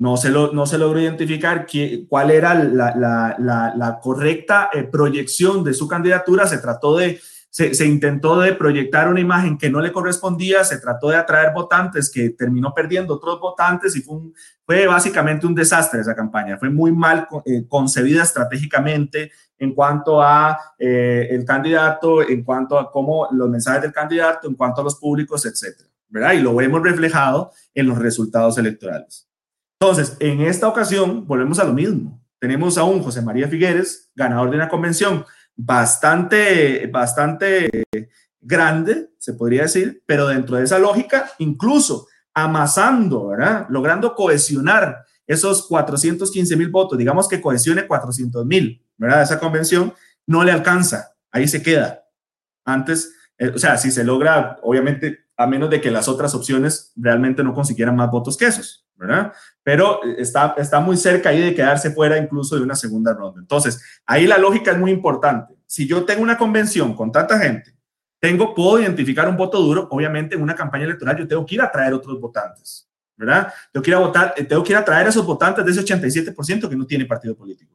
No se, lo, no se logró identificar cuál era la, la, correcta eh, proyección de su candidatura. Se trató de, se, se, intentó de proyectar una imagen que no le correspondía, se trató de atraer votantes que terminó perdiendo otros votantes y fue básicamente un desastre esa campaña. Fue muy mal eh, concebida estratégicamente en cuanto a eh, el candidato, en cuanto a cómo los mensajes del candidato, en cuanto a los públicos, etcétera. ¿verdad? Y lo vemos reflejado en los resultados electorales. Entonces, en esta ocasión, volvemos a lo mismo. Tenemos a un José María Figueres, ganador de una convención bastante, bastante grande, se podría decir, pero dentro de esa lógica, incluso amasando, ¿verdad? Logrando cohesionar esos 415 mil votos, digamos que cohesione 400 mil, ¿verdad? Esa convención no le alcanza, ahí se queda. Antes, eh, o sea, si se logra, obviamente, a menos de que las otras opciones realmente no consiguieran más votos que esos, ¿verdad? Pero está, está muy cerca ahí de quedarse fuera incluso de una segunda ronda. Entonces, ahí la lógica es muy importante. Si yo tengo una convención con tanta gente, tengo, puedo identificar un voto duro, obviamente en una campaña electoral yo tengo que ir a traer otros votantes, ¿verdad? Tengo que ir a votar, eh, tengo que ir a traer a esos votantes de ese 87% que no tiene partido político.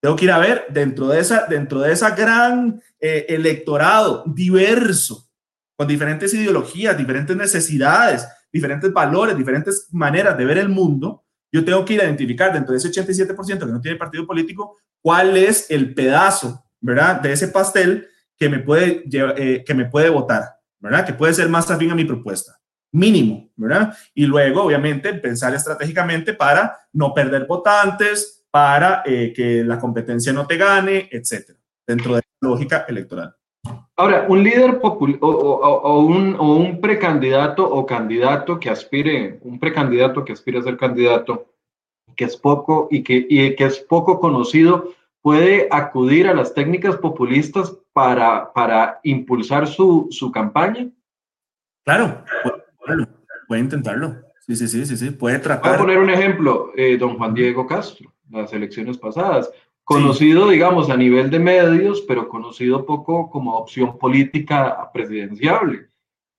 Tengo que ir a ver dentro de esa, dentro de esa gran eh, electorado diverso, con diferentes ideologías, diferentes necesidades, diferentes valores, diferentes maneras de ver el mundo, yo tengo que ir a identificar dentro de ese 87% que no tiene partido político, cuál es el pedazo, ¿verdad? De ese pastel que me puede, eh, que me puede votar, ¿verdad? Que puede ser más afín a mi propuesta. Mínimo, ¿verdad? Y luego, obviamente, pensar estratégicamente para no perder votantes, para eh, que la competencia no te gane, etcétera, dentro de la lógica electoral. Ahora, un líder popular o, o, un, o, un, precandidato o candidato que aspire, un precandidato que aspire a ser candidato, que es poco y que, y que es poco conocido, puede acudir a las técnicas populistas para, para impulsar su, su campaña. Claro, puede, puede, intentarlo. Sí, sí, sí, sí, sí, puede tratar. Voy a poner un ejemplo, eh, don Juan Diego Castro, las elecciones pasadas conocido, sí. digamos, a nivel de medios, pero conocido poco como opción política presidenciable.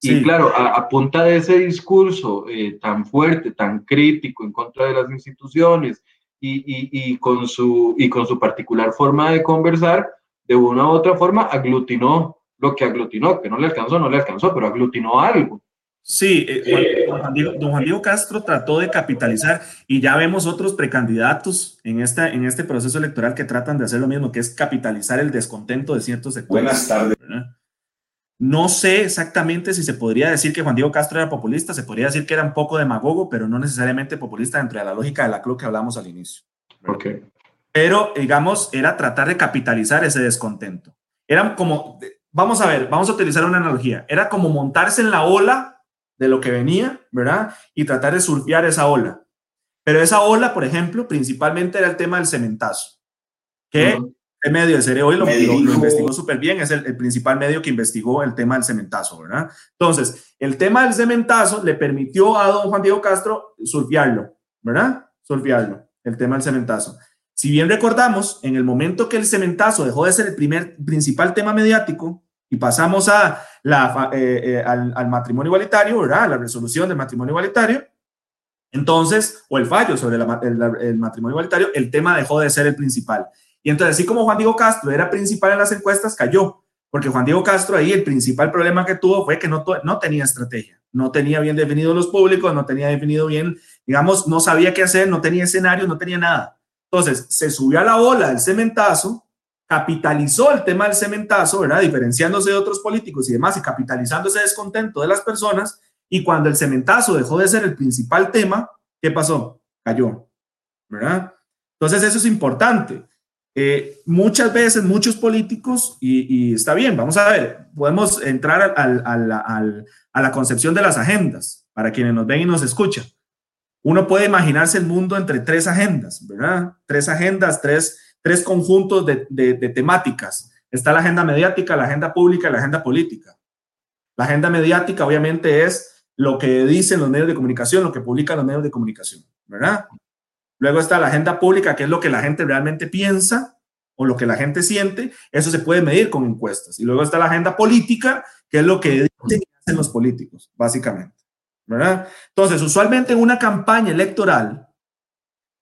Sí. Y claro, a, a, punta de ese discurso eh, tan fuerte, tan crítico en contra de las instituciones y, y, y, con su, y con su particular forma de conversar, de una u otra forma aglutinó lo que aglutinó, que no le alcanzó, no le alcanzó, pero aglutinó algo. Sí, eh, don, Juan Diego, don, Juan Diego, Castro trató de capitalizar y ya vemos otros precandidatos en, esta, en este proceso electoral que tratan de hacer lo mismo, que es capitalizar el descontento de ciertos sectores. Buenas tardes. No sé exactamente si se podría decir que Juan Diego Castro era populista, se podría decir que era un poco demagogo, pero no necesariamente populista dentro de la lógica de la club que hablamos al inicio. Okay. Pero, digamos, era tratar de capitalizar ese descontento. Era como, vamos a ver, vamos a utilizar una analogía, era como montarse en la ola de lo que venía, ¿verdad? Y tratar de surfear esa ola. Pero esa ola, por ejemplo, principalmente era el tema del cementazo, que uh -huh. el medio de Cere hoy lo, lo, lo, investigó súper bien, es el, el, principal medio que investigó el tema del cementazo, ¿verdad? Entonces, el tema del cementazo le permitió a don Juan Diego Castro surfearlo, ¿verdad? Surfearlo, el tema del cementazo. Si bien recordamos, en el momento que el cementazo dejó de ser el primer principal tema mediático y pasamos a la, eh, eh, al, matrimonio igualitario, ¿verdad? La resolución del matrimonio igualitario, entonces, o el fallo sobre el, matrimonio igualitario, el tema dejó de ser el principal. Y entonces, así como Juan Diego Castro era principal en las encuestas, cayó, porque Juan Diego Castro ahí el principal problema que tuvo fue que no, no tenía estrategia, no tenía bien definido los públicos, no tenía definido bien, digamos, no sabía qué hacer, no tenía escenario, no tenía nada. Entonces, se subió a la ola del cementazo, capitalizó el tema del cementazo, ¿verdad? Diferenciándose de otros políticos y demás y capitalizando ese descontento de las personas. Y cuando el cementazo dejó de ser el principal tema, ¿qué pasó? Cayó, ¿verdad? Entonces, eso es importante. Eh, muchas veces, muchos políticos, y, está bien, vamos a ver, podemos entrar a la concepción de las agendas para quienes nos ven y nos escuchan. Uno puede imaginarse el mundo entre tres agendas, ¿verdad? Tres agendas, tres, tres conjuntos de, de, temáticas. Está la agenda mediática, la agenda pública y la agenda política. La agenda mediática obviamente es lo que dicen los medios de comunicación, lo que publican los medios de comunicación, ¿verdad? Luego está la agenda pública, que es lo que la gente realmente piensa o lo que la gente siente. Eso se puede medir con encuestas. Y luego está la agenda política, que es lo que dicen hacen los políticos, básicamente. ¿verdad? Entonces, usualmente en una campaña electoral,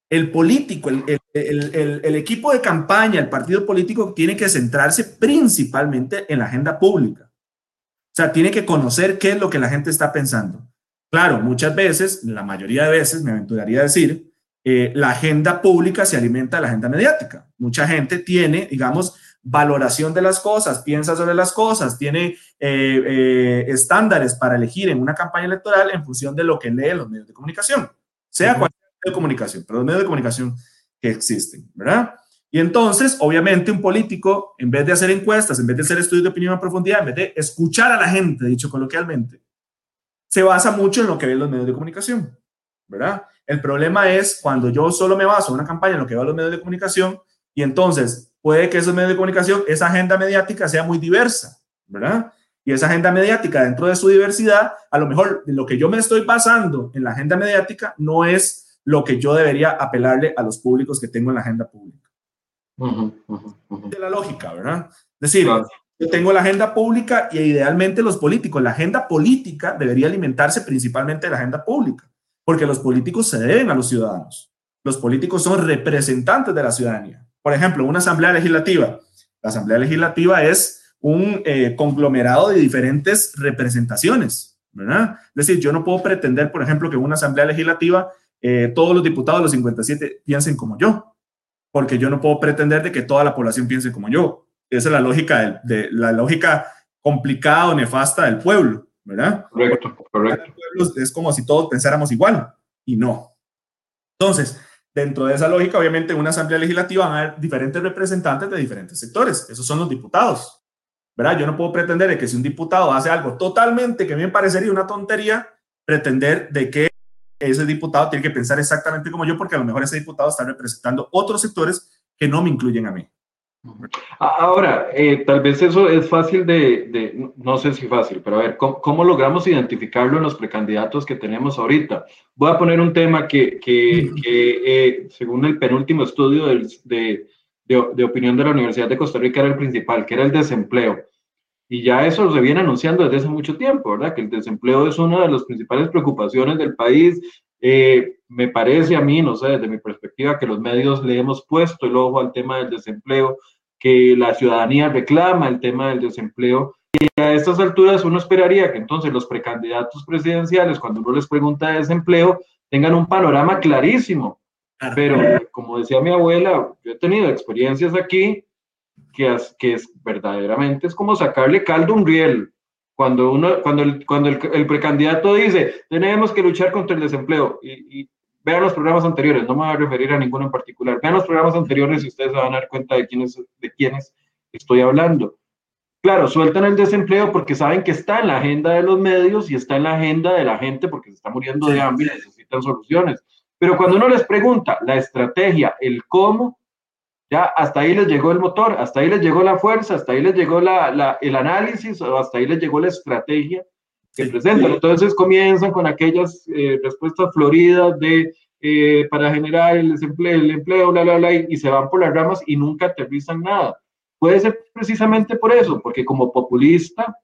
el político, el, equipo de campaña, el partido político tiene que centrarse principalmente en la agenda pública. O sea, tiene que conocer qué es lo que la gente está pensando. Claro, muchas veces, la mayoría de veces, me aventuraría a decir, eh, la agenda pública se alimenta de la agenda mediática. Mucha gente tiene, digamos, valoración de las cosas, piensa sobre las cosas, tiene eh, eh, estándares para elegir en una campaña electoral en función de lo que lee los medios de comunicación, sea cual sea medio de comunicación, pero los medios de comunicación que existen, ¿verdad? Y entonces, obviamente, un político, en vez de hacer encuestas, en vez de hacer estudios de opinión a profundidad, en vez de escuchar a la gente, dicho coloquialmente, se basa mucho en lo que ven los medios de comunicación, ¿verdad? El problema es cuando yo solo me baso en una campaña en lo que ven los medios de comunicación y entonces puede que esos medios de comunicación, esa agenda mediática sea muy diversa, ¿verdad? Y esa agenda mediática, dentro de su diversidad, a lo mejor lo que yo me estoy basando en la agenda mediática no es lo que yo debería apelarle a los públicos que tengo en la agenda pública. De la lógica, ¿verdad? Es decir, yo tengo la agenda pública y idealmente los políticos, la agenda política debería alimentarse principalmente de la agenda pública, porque los políticos se deben a los ciudadanos. Los políticos son representantes de la ciudadanía. Por ejemplo, una asamblea legislativa. La asamblea legislativa es un eh, conglomerado de diferentes representaciones, ¿verdad? Es decir, yo no puedo pretender, por ejemplo, que en una asamblea legislativa eh, todos los diputados los 57 piensen como yo, porque yo no puedo pretender de que toda la población piense como yo. Esa es la lógica, de, la lógica complicada o nefasta del pueblo, ¿verdad? Correcto, correcto. Es como si todos pensáramos igual y no. Entonces, Dentro de esa lógica, obviamente, en una asamblea legislativa van a haber diferentes representantes de diferentes sectores. Esos son los diputados. ¿Verdad? Yo no puedo pretender de que si un diputado hace algo totalmente que a mí me parecería una tontería, pretender de que ese diputado tiene que pensar exactamente como yo, porque a lo mejor ese diputado está representando otros sectores que no me incluyen a mí. Ahora, eh, tal vez eso es fácil de, no sé si fácil, pero a ver, ¿cómo, logramos identificarlo en los precandidatos que tenemos ahorita? Voy a poner un tema que, que, eh, según el penúltimo estudio de, de, opinión de la Universidad de Costa Rica, era el principal, que era el desempleo. Y ya eso se viene anunciando desde hace mucho tiempo, ¿verdad? Que el desempleo es una de las principales preocupaciones del país. Eh, me parece a mí, no sé, desde mi perspectiva, que los medios le hemos puesto el ojo al tema del desempleo que la ciudadanía reclama el tema del desempleo. Y a estas alturas uno esperaría que entonces los precandidatos presidenciales, cuando uno les pregunta de desempleo, tengan un panorama clarísimo. Pero como decía mi abuela, yo he tenido experiencias aquí que es, que es verdaderamente es como sacarle caldo a un riel. Cuando, uno, cuando, el, cuando el, precandidato dice, tenemos que luchar contra el desempleo, y, y vean los programas anteriores, no me voy a referir a ninguno en particular, vean los programas anteriores y ustedes se van a dar cuenta de quiénes, de quiénes estoy hablando. Claro, sueltan el desempleo porque saben que está en la agenda de los medios y está en la agenda de la gente porque se está muriendo de hambre y necesitan soluciones. Pero cuando uno les pregunta la estrategia, el cómo, ya hasta ahí les llegó el motor, hasta ahí les llegó la fuerza, hasta ahí les llegó la, el análisis o hasta ahí les llegó la estrategia que presentan. Entonces comienzan con aquellas eh, respuestas floridas de eh, para generar el desempleo, el empleo, bla, bla, bla, y, se van por las ramas y nunca aterrizan nada. Puede ser precisamente por eso, porque como populista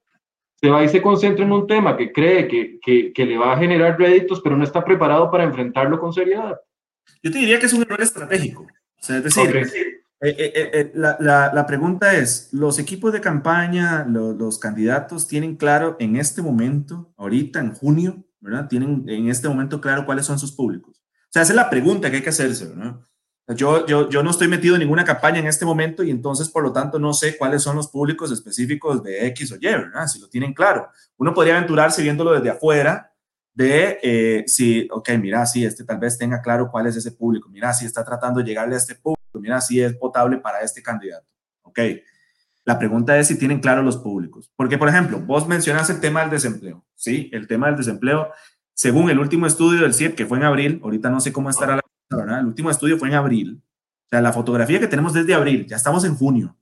se va y se concentra en un tema que cree que, que, que le va a generar réditos, pero no está preparado para enfrentarlo con seriedad. Yo te diría que es un error estratégico. O sea, es decir, eh, eh, eh, la, la, la, pregunta es, ¿los equipos de campaña, los candidatos tienen claro en este momento, ahorita en junio, ¿verdad? Tienen en este momento claro cuáles son sus públicos. O sea, esa es la pregunta que hay que hacerse, ¿no? Yo, yo, yo no estoy metido en ninguna campaña en este momento y entonces, por lo tanto, no sé cuáles son los públicos específicos de X o Y, ¿verdad? Si lo tienen claro. Uno podría aventurarse viéndolo desde afuera de eh, si, ok, mira, si este tal vez tenga claro cuál es ese público, mira, si está tratando de llegarle a este público, mira, si es potable para este candidato, ok. La pregunta es si tienen claro los públicos. Porque, por ejemplo, vos mencionas el tema del desempleo, ¿sí? El tema del desempleo, según el último estudio del CIEP, que fue en abril, ahorita no sé cómo estará la ¿verdad? El último estudio fue en abril. O sea, la fotografía que tenemos desde abril, ya estamos en junio,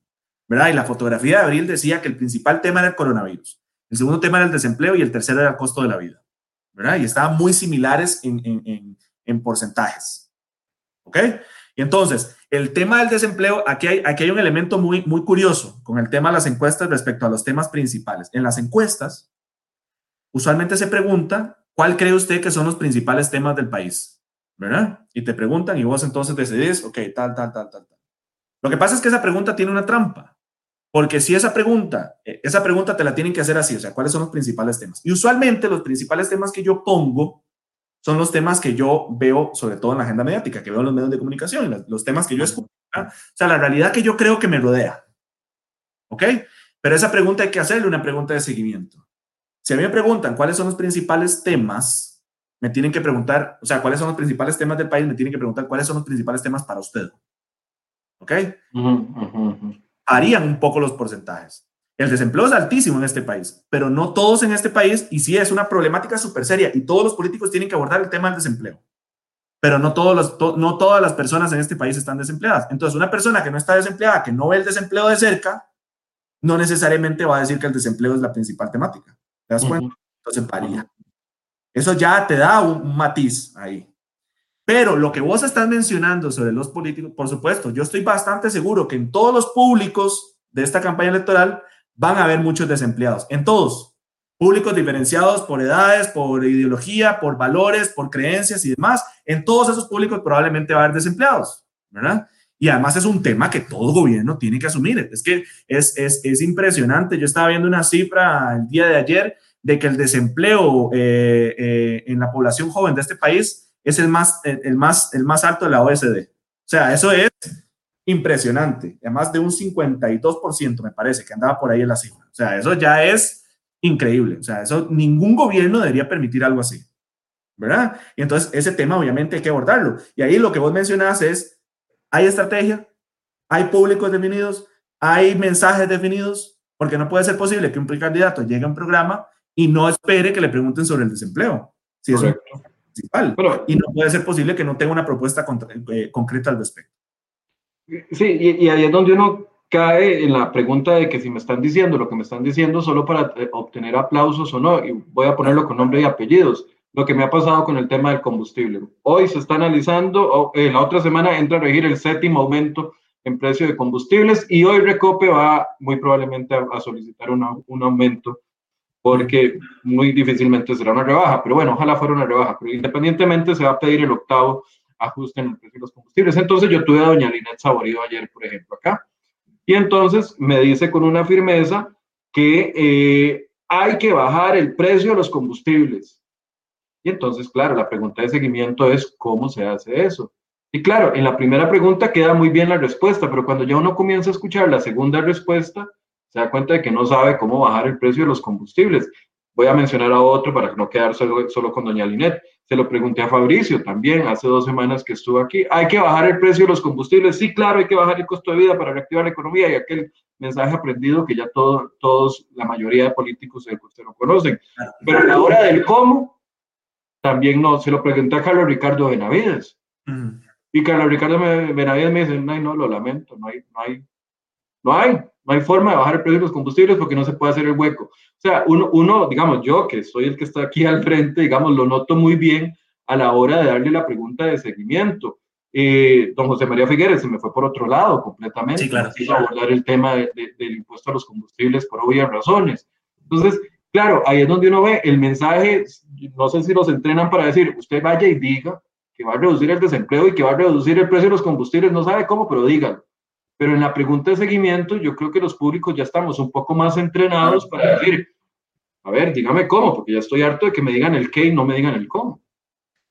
¿verdad? Y la fotografía de abril decía que el principal tema era el coronavirus, el segundo tema era el desempleo y el tercero era el costo de la vida. ¿Verdad? Y estaban muy similares en, en, en, porcentajes. ¿Ok? Y entonces, el tema del desempleo, aquí hay, aquí hay un elemento muy, muy curioso con el tema de las encuestas respecto a los temas principales. En las encuestas, usualmente se pregunta, ¿cuál cree usted que son los principales temas del país? ¿Verdad? Y te preguntan y vos entonces decidís, ok, tal, tal, tal, tal, tal. Lo que pasa es que esa pregunta tiene una trampa. Porque si esa pregunta, eh, esa pregunta te la tienen que hacer así, o sea, ¿cuáles son los principales temas? Y usualmente los principales temas que yo pongo son los temas que yo veo, sobre todo en la agenda mediática, que veo en los medios de comunicación, los temas que yo escucho. O sea, la realidad que yo creo que me rodea. ¿Ok? Pero esa pregunta hay que hacerle una pregunta de seguimiento. Si a mí me preguntan cuáles son los principales temas, me tienen que preguntar, o sea, cuáles son los principales temas del país, me tienen que preguntar cuáles son los principales temas para usted. ¿Ok? Harían un poco los porcentajes. El desempleo es altísimo en este país, pero no todos en este país, y sí es una problemática súper seria, y todos los políticos tienen que abordar el tema del desempleo, pero no, todos los, no todas las personas en este país están desempleadas. Entonces, una persona que no está desempleada, que no ve el desempleo de cerca, no necesariamente va a decir que el desempleo es la principal temática. ¿Te das cuenta? Entonces, varía. Eso ya te da un matiz ahí. Pero lo que vos estás mencionando sobre los políticos, por supuesto, yo estoy bastante seguro que en todos los públicos de esta campaña electoral van a haber muchos desempleados, en todos. Públicos diferenciados por edades, por ideología, por valores, por creencias y demás. En todos esos públicos probablemente va a haber desempleados, ¿verdad? Y además es un tema que todo gobierno tiene que asumir. Es que es, es, es impresionante. Yo estaba viendo una cifra el día de ayer de que el desempleo eh, eh, en la población joven de este país es el más, el, más, el más alto de la OSD. O sea, eso es impresionante. Además de un 52%, me parece, que andaba por ahí en la cifra. O sea, eso ya es increíble. O sea, eso ningún gobierno debería permitir algo así. ¿Verdad? Y entonces ese tema obviamente hay que abordarlo. Y ahí lo que vos mencionas es, hay estrategia, hay públicos definidos, hay mensajes definidos, porque no puede ser posible que un precandidato llegue a un programa y no espere que le pregunten sobre el desempleo. Si pero, y no puede ser posible que no tenga una propuesta eh, concreta al respecto. Sí, y, ahí es donde uno cae en la pregunta de que si me están diciendo lo que me están diciendo solo para eh, obtener aplausos o no, y voy a ponerlo con nombre y apellidos, lo que me ha pasado con el tema del combustible. Hoy se está analizando, eh, la otra semana entra a regir el séptimo aumento en precio de combustibles y hoy Recope va muy probablemente a, solicitar un aumento porque muy difícilmente será una rebaja, pero bueno, ojalá fuera una rebaja, pero independientemente se va a pedir el octavo ajuste en el precio de los combustibles. Entonces yo tuve a doña Linet Saborido ayer, por ejemplo, acá, y entonces me dice con una firmeza que eh, hay que bajar el precio de los combustibles. Y entonces, claro, la pregunta de seguimiento es cómo se hace eso. Y claro, en la primera pregunta queda muy bien la respuesta, pero cuando ya uno comienza a escuchar la segunda respuesta, se da cuenta de que no sabe cómo bajar el precio de los combustibles. Voy a mencionar a otro para no quedar solo, solo con doña Linet. Se lo pregunté a Fabricio también hace dos semanas que estuvo aquí. ¿Hay que bajar el precio de los combustibles? Sí, claro, hay que bajar el costo de vida para reactivar la economía y aquel mensaje aprendido que ya todo, todos, la mayoría de políticos de usted lo conocen. Pero a la hora del cómo, también no, se lo pregunté a Carlos Ricardo Benavides. Y Carlos Ricardo Benavides me dice, no, no, lo lamento, no hay, no hay, no hay. No hay forma de bajar el precio de los combustibles porque no se puede hacer el hueco. O sea, uno, uno, digamos, yo que soy el que está aquí al frente, digamos, lo noto muy bien a la hora de darle la pregunta de seguimiento. Eh, don José María Figueres se me fue por otro lado completamente. Sí, claro. Quiso abordar el tema del impuesto a los combustibles por obvias razones. Entonces, claro, ahí es donde uno ve el mensaje, no sé si los entrenan para decir, usted vaya y diga que va a reducir el desempleo y que va a reducir el precio de los combustibles, no sabe cómo, pero dígalo. Pero en la pregunta de seguimiento, yo creo que los públicos ya estamos un poco más entrenados para decir, a ver, dígame cómo, porque ya estoy harto de que me digan el qué y no me digan el cómo.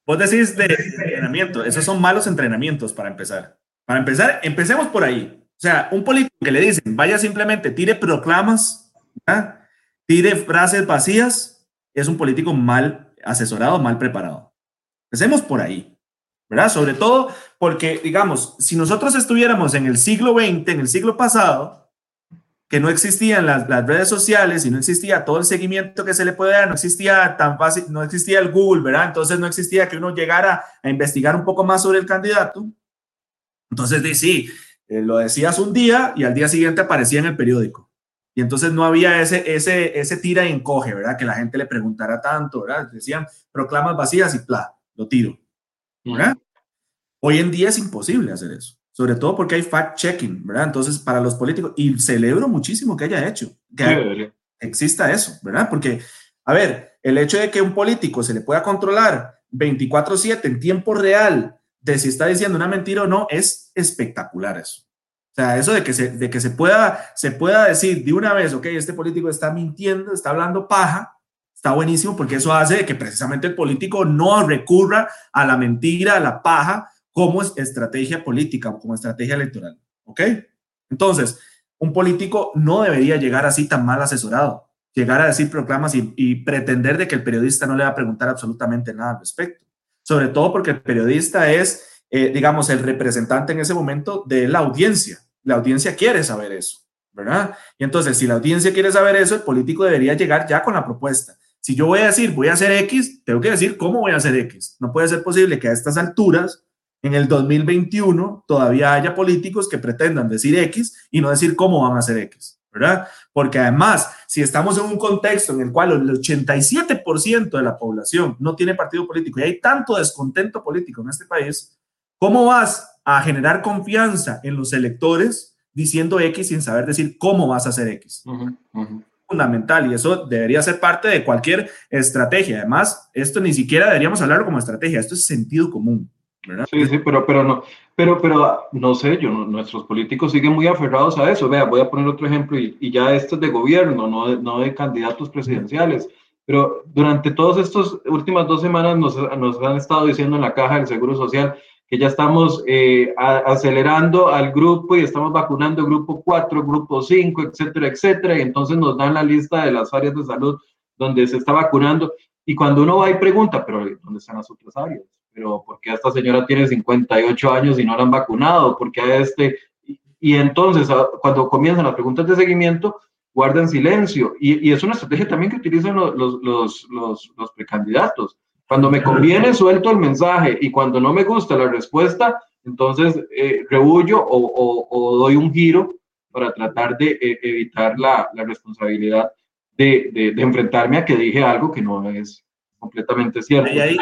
Vos decís de entrenamiento, esos son malos entrenamientos para empezar. Para empezar, empecemos por ahí. O sea, un político que le dicen, vaya simplemente, tire proclamas, tire frases vacías, es un político mal asesorado, mal preparado. Empecemos por ahí, ¿verdad? Sobre todo porque, digamos, si nosotros estuviéramos en el siglo XX, en el siglo pasado, que no existían las, redes sociales y no existía todo el seguimiento que se le puede dar, no existía tan fácil, no existía el Google, ¿verdad? Entonces no existía que uno llegara a investigar un poco más sobre el candidato. Entonces, sí, eh, lo decías un día y al día siguiente aparecía en el periódico. Y entonces no había ese, ese, ese tira y encoge, ¿verdad? Que la gente le preguntara tanto, ¿verdad? Decían proclamas vacías y pla, lo tiro, ¿verdad? Hoy en día es imposible hacer eso sobre todo porque hay fact-checking, ¿verdad? Entonces, para los políticos, y celebro muchísimo que haya hecho, que exista eso, ¿verdad? Porque, a ver, el hecho de que un político se le pueda controlar 24/7 en tiempo real de si está diciendo una mentira o no, es espectacular eso. O sea, eso de que se, de que se, pueda, se pueda decir de una vez, ok, este político está mintiendo, está hablando paja, está buenísimo porque eso hace que precisamente el político no recurra a la mentira, a la paja, como estrategia política o como estrategia electoral. ¿Ok? Entonces, un político no debería llegar así tan mal asesorado, llegar a decir proclamas y, pretender de que el periodista no le va a preguntar absolutamente nada al respecto. Sobre todo porque el periodista es, eh, digamos, el representante en ese momento de la audiencia. La audiencia quiere saber eso, ¿verdad? Y entonces, si la audiencia quiere saber eso, el político debería llegar ya con la propuesta. Si yo voy a decir, voy a hacer X, tengo que decir cómo voy a hacer X. No puede ser posible que a estas alturas en el 2021 todavía haya políticos que pretendan decir X y no decir cómo van a hacer X, ¿verdad? Porque además, si estamos en un contexto en el cual el 87% de la población no tiene partido político y hay tanto descontento político en este país, ¿cómo vas a generar confianza en los electores diciendo X sin saber decir cómo vas a hacer X? Fundamental y eso debería ser parte de cualquier estrategia. Además, esto ni siquiera deberíamos hablarlo como estrategia, esto es sentido común. Sí, sí, pero, pero no, pero, pero no sé, yo, nuestros políticos siguen muy aferrados a eso. Vea, voy a poner otro ejemplo y, ya esto es de gobierno, no de, no de candidatos presidenciales. Pero durante todas estas últimas dos semanas nos, nos, han estado diciendo en la caja del Seguro Social que ya estamos eh, acelerando al grupo y estamos vacunando grupo 4, grupo 5, etcétera, etcétera. Y entonces nos dan la lista de las áreas de salud donde se está vacunando. Y cuando uno va y pregunta, pero ¿dónde están las otras áreas? pero ¿por qué esta señora tiene 58 años y no la han vacunado? ¿Por qué a este? Y, entonces, cuando comienzan las preguntas de seguimiento, guardan silencio. Y, es una estrategia también que utilizan los, los, los, los, precandidatos. Cuando me conviene, suelto el mensaje y cuando no me gusta la respuesta, entonces eh, rehuyo o, o, doy un giro para tratar de eh, evitar la, la responsabilidad de, de, enfrentarme a que dije algo que no es completamente cierto. ahí,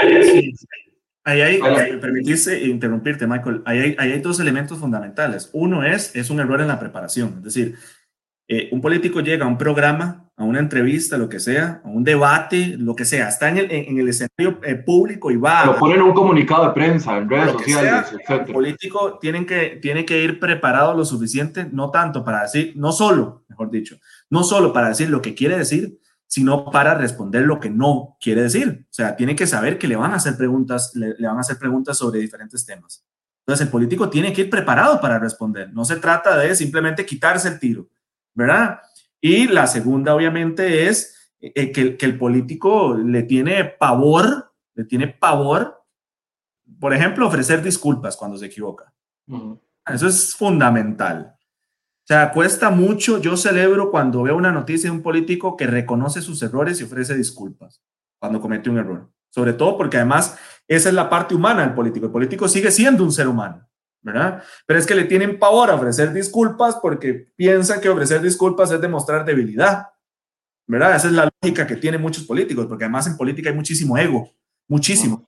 Ahí hay, me permitís interrumpirte, Michael, ahí hay, hay, dos elementos fundamentales. Uno es, es un error en la preparación, es decir, eh, un político llega a un programa, a una entrevista, lo que sea, a un debate, lo que sea, está en el, en el escenario eh, público y va... Lo ponen en un comunicado de prensa, en redes sociales, etc. El político tiene que, tiene que ir preparado lo suficiente, no tanto para decir, no solo, mejor dicho, no solo para decir lo que quiere decir, sino para responder lo que no quiere decir. O sea, tiene que saber que le van a hacer preguntas, le, van a hacer preguntas sobre diferentes temas. Entonces, el político tiene que ir preparado para responder. No se trata de simplemente quitarse el tiro, ¿verdad? Y la segunda, obviamente, es eh, que, que, el político le tiene pavor, le tiene pavor, por ejemplo, ofrecer disculpas cuando se equivoca. Eso es fundamental. O sea, cuesta mucho. Yo celebro cuando veo una noticia de un político que reconoce sus errores y ofrece disculpas cuando comete un error. Sobre todo porque además esa es la parte humana del político. El político sigue siendo un ser humano, ¿verdad? Pero es que le tienen pavor a ofrecer disculpas porque piensan que ofrecer disculpas es demostrar debilidad, ¿verdad? Esa es la lógica que tienen muchos políticos, porque además en política hay muchísimo ego, muchísimo.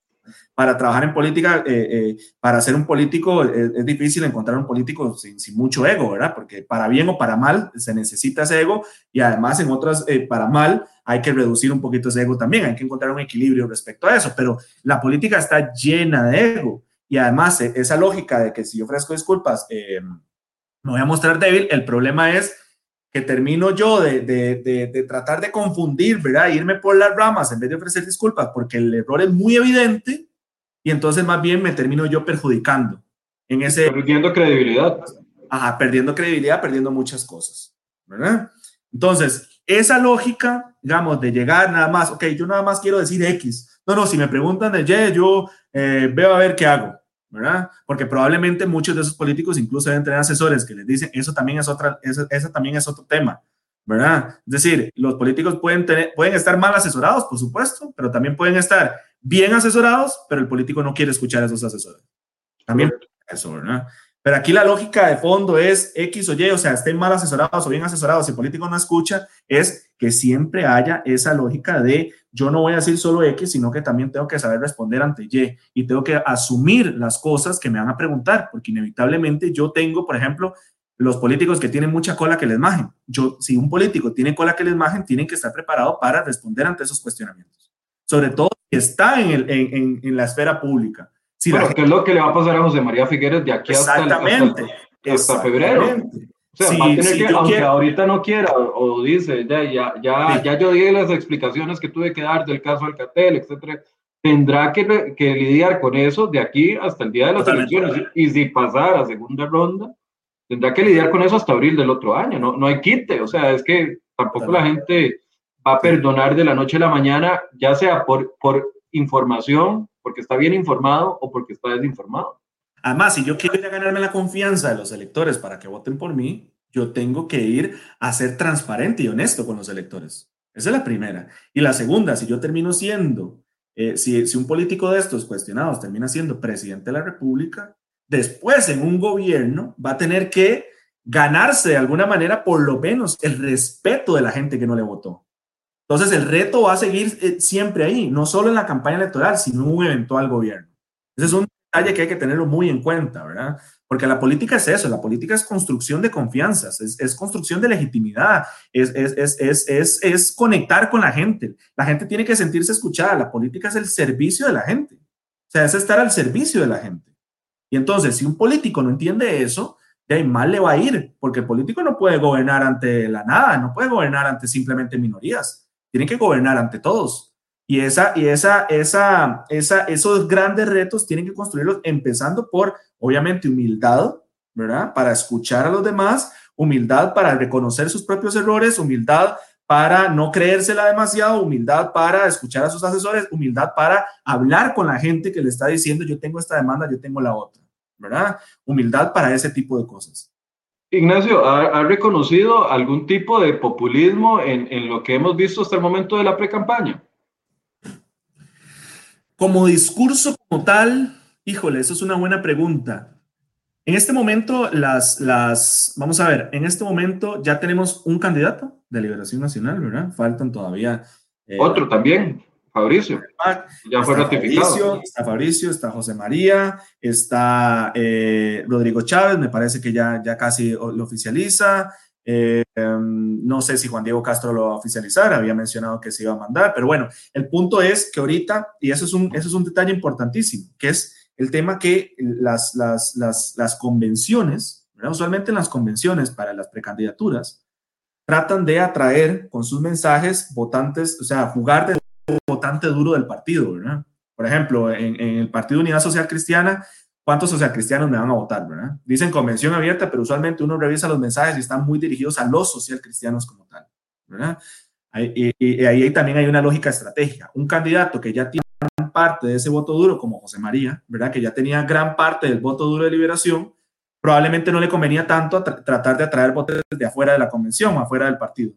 Para trabajar en política, eh, eh, para ser un político, es, difícil encontrar un político sin, sin, mucho ego, ¿verdad? Porque para bien o para mal se necesita ese ego y además en otras, eh, para mal, hay que reducir un poquito ese ego también, hay que encontrar un equilibrio respecto a eso, pero la política está llena de ego y además esa lógica de que si yo ofrezco disculpas, me voy a mostrar débil, el problema es que termino yo de, de, de, tratar de confundir, ¿verdad? Irme por las ramas en vez de ofrecer disculpas, porque el error es muy evidente y entonces más bien me termino yo perjudicando en ese... Perdiendo credibilidad. Ajá, perdiendo credibilidad, perdiendo muchas cosas, ¿verdad? Entonces, esa lógica, digamos, de llegar nada más, ok, yo nada más quiero decir X. No, no, si me preguntan de Y, yo eh, veo a ver qué hago. ¿verdad? Porque probablemente muchos de esos políticos incluso deben tener asesores que les dicen, eso también es, otra, eso, también es otro tema, ¿verdad? Es decir, los políticos pueden, tener, pueden estar mal asesorados, por supuesto, pero también pueden estar bien asesorados, pero el político no quiere escuchar a esos asesores. También eso, ¿verdad? Pero aquí la lógica de fondo es X o Y, o sea, estén mal asesorados o bien asesorados, si el político no escucha, es que siempre haya esa lógica de yo no voy a decir solo X, sino que también tengo que saber responder ante Y y tengo que asumir las cosas que me van a preguntar, porque inevitablemente yo tengo, por ejemplo, los políticos que tienen mucha cola que les majen. Yo, si un político tiene cola que les majen, tienen que estar preparado para responder ante esos cuestionamientos, sobre todo si está en, el, en, en la esfera pública Sí, ¿qué es lo que le va a pasar a José María Figueres de aquí hasta, hasta, febrero? O sea, va a tener que, aunque ahorita no quiera o, dice, ya, ya, ya, ya yo di las explicaciones que tuve que dar del caso Alcatel, etcétera, tendrá que, que, lidiar con eso de aquí hasta el día de las elecciones. Y si pasara a segunda ronda, tendrá que lidiar con eso hasta abril del otro año. No, no hay quite. O sea, es que tampoco la gente va a perdonar de la noche a la mañana, ya sea por, por información porque está bien informado o porque está desinformado. Además, si yo quiero ir a ganarme la confianza de los electores para que voten por mí, yo tengo que ir a ser transparente y honesto con los electores. Esa es la primera. Y la segunda, si yo termino siendo, eh, si, si un político de estos cuestionados termina siendo presidente de la República, después en un gobierno va a tener que ganarse de alguna manera por lo menos el respeto de la gente que no le votó. Entonces el reto va a seguir eh, siempre ahí, no solo en la campaña electoral, sino en un eventual gobierno. Ese es un detalle que hay que tenerlo muy en cuenta, ¿verdad? Porque la política es eso, la política es construcción de confianzas, es, construcción de legitimidad, es, es, es, conectar con la gente. La gente tiene que sentirse escuchada, la política es el servicio de la gente, o sea, es estar al servicio de la gente. Y entonces, si un político no entiende eso, de mal le va a ir, porque el político no puede gobernar ante la nada, no puede gobernar ante simplemente minorías tienen que gobernar ante todos. Y, esa, y esa, esa, esa, esos grandes retos tienen que construirlos empezando por, obviamente, humildad, ¿verdad? Para escuchar a los demás, humildad para reconocer sus propios errores, humildad para no creérsela demasiado, humildad para escuchar a sus asesores, humildad para hablar con la gente que le está diciendo yo tengo esta demanda, yo tengo la otra, ¿verdad? Humildad para ese tipo de cosas. Ignacio, ¿ha, reconocido algún tipo de populismo en, en, lo que hemos visto hasta el momento de la pre-campaña? Como discurso como tal, híjole, eso es una buena pregunta. En este momento, las, las, vamos a ver, en este momento ya tenemos un candidato de Liberación Nacional, ¿verdad? Faltan todavía. Eh, Otro también. Fabricio. Ya fue ratificado. está Fabricio, está José María, está eh, Rodrigo Chávez, me parece que ya, ya casi lo oficializa. Eh, em, no sé si Juan Diego Castro lo va a oficializar, había mencionado que se iba a mandar, pero bueno, el punto es que ahorita, y eso es un, eso es un detalle importantísimo, que es el tema que las, las, las, las convenciones, usualmente en las convenciones para las precandidaturas, tratan de atraer con sus mensajes votantes, o sea, jugar de votante duro del partido, ¿verdad? Por ejemplo, en, el Partido Unidad Social Cristiana, ¿cuántos socialcristianos me van a votar, verdad? Dicen convención abierta, pero usualmente uno revisa los mensajes y están muy dirigidos a los socialcristianos como tal, ¿verdad? Y, ahí también hay una lógica estratégica. Un candidato que ya tiene gran parte de ese voto duro, como José María, ¿verdad? Que ya tenía gran parte del voto duro de liberación, probablemente no le convenía tanto tratar de atraer votos de afuera de la convención, afuera del partido,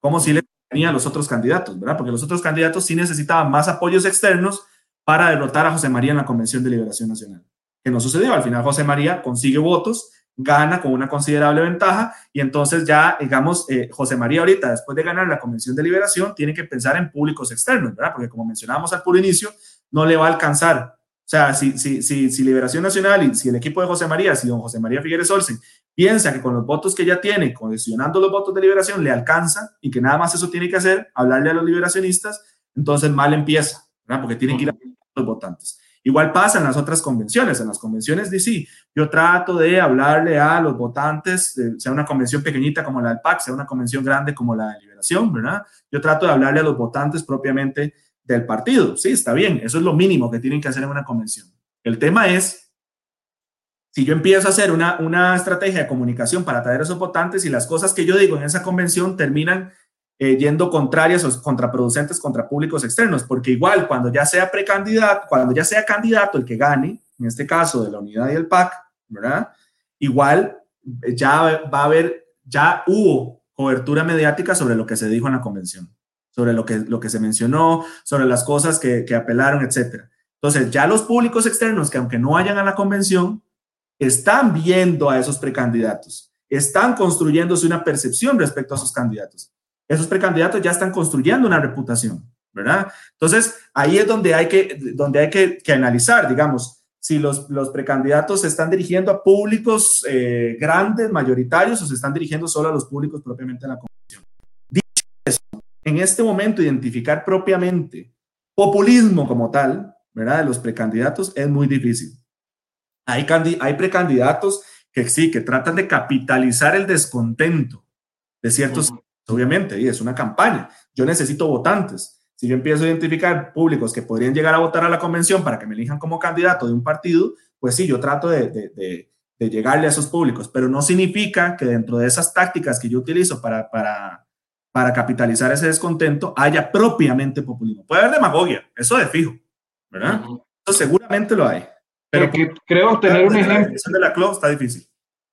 como si le a los otros candidatos, ¿verdad? Porque los otros candidatos sí necesitaban más apoyos externos para derrotar a José María en la Convención de Liberación Nacional. Que no sucedió. Al final José María consigue votos, gana con una considerable ventaja y entonces ya, digamos, eh, José María ahorita, después de ganar la Convención de Liberación, tiene que pensar en públicos externos, ¿verdad? Porque como mencionábamos al puro inicio, no le va a alcanzar. O sea, si, si, si, si Liberación Nacional y si el equipo de José María, si don José María Figueres Olsen piensa que con los votos que ya tiene, condicionando los votos de liberación, le alcanza y que nada más eso tiene que hacer, hablarle a los liberacionistas, entonces mal empieza, ¿verdad? Porque tienen que ir a los votantes. Igual pasa en las otras convenciones. En las convenciones de sí, yo trato de hablarle a los votantes, sea una convención pequeñita como la del PAC, sea una convención grande como la de Liberación, ¿verdad? Yo trato de hablarle a los votantes propiamente del partido. Sí, está bien. Eso es lo mínimo que tienen que hacer en una convención. El tema es, si yo empiezo a hacer una, una estrategia de comunicación para atraer a esos votantes y las cosas que yo digo en esa convención terminan eh, yendo contrarias o contraproducentes contra públicos externos, porque igual cuando ya sea precandidato, cuando ya sea candidato el que gane, en este caso de la unidad y el PAC, ¿verdad? Igual eh, ya va a haber, ya hubo cobertura mediática sobre lo que se dijo en la convención, sobre lo que, lo que se mencionó, sobre las cosas que, que apelaron, etcétera. Entonces, ya los públicos externos que aunque no vayan a la convención, están viendo a esos precandidatos, están construyéndose una percepción respecto a esos candidatos esos precandidatos ya están construyendo una reputación, ¿verdad? Entonces, ahí es donde hay que, donde hay que, que analizar, digamos, si los, los, precandidatos se están dirigiendo a públicos eh, grandes, mayoritarios, o se están dirigiendo solo a los públicos propiamente en la convención. Dicho eso, en este momento, identificar propiamente populismo como tal, ¿verdad? De los precandidatos es muy difícil. Hay, hay precandidatos que sí, que tratan de capitalizar el descontento de ciertos obviamente, y es una campaña. Yo necesito votantes. Si yo empiezo a identificar públicos que podrían llegar a votar a la convención para que me elijan como candidato de un partido, pues sí, yo trato de, de, de, llegarle a esos públicos, pero no significa que dentro de esas tácticas que yo utilizo para, para, para capitalizar ese descontento haya propiamente populismo. Puede haber demagogia, eso de fijo, ¿verdad? Eso seguramente lo hay. Pero que, creo tener un ejemplo. de la CLO está difícil.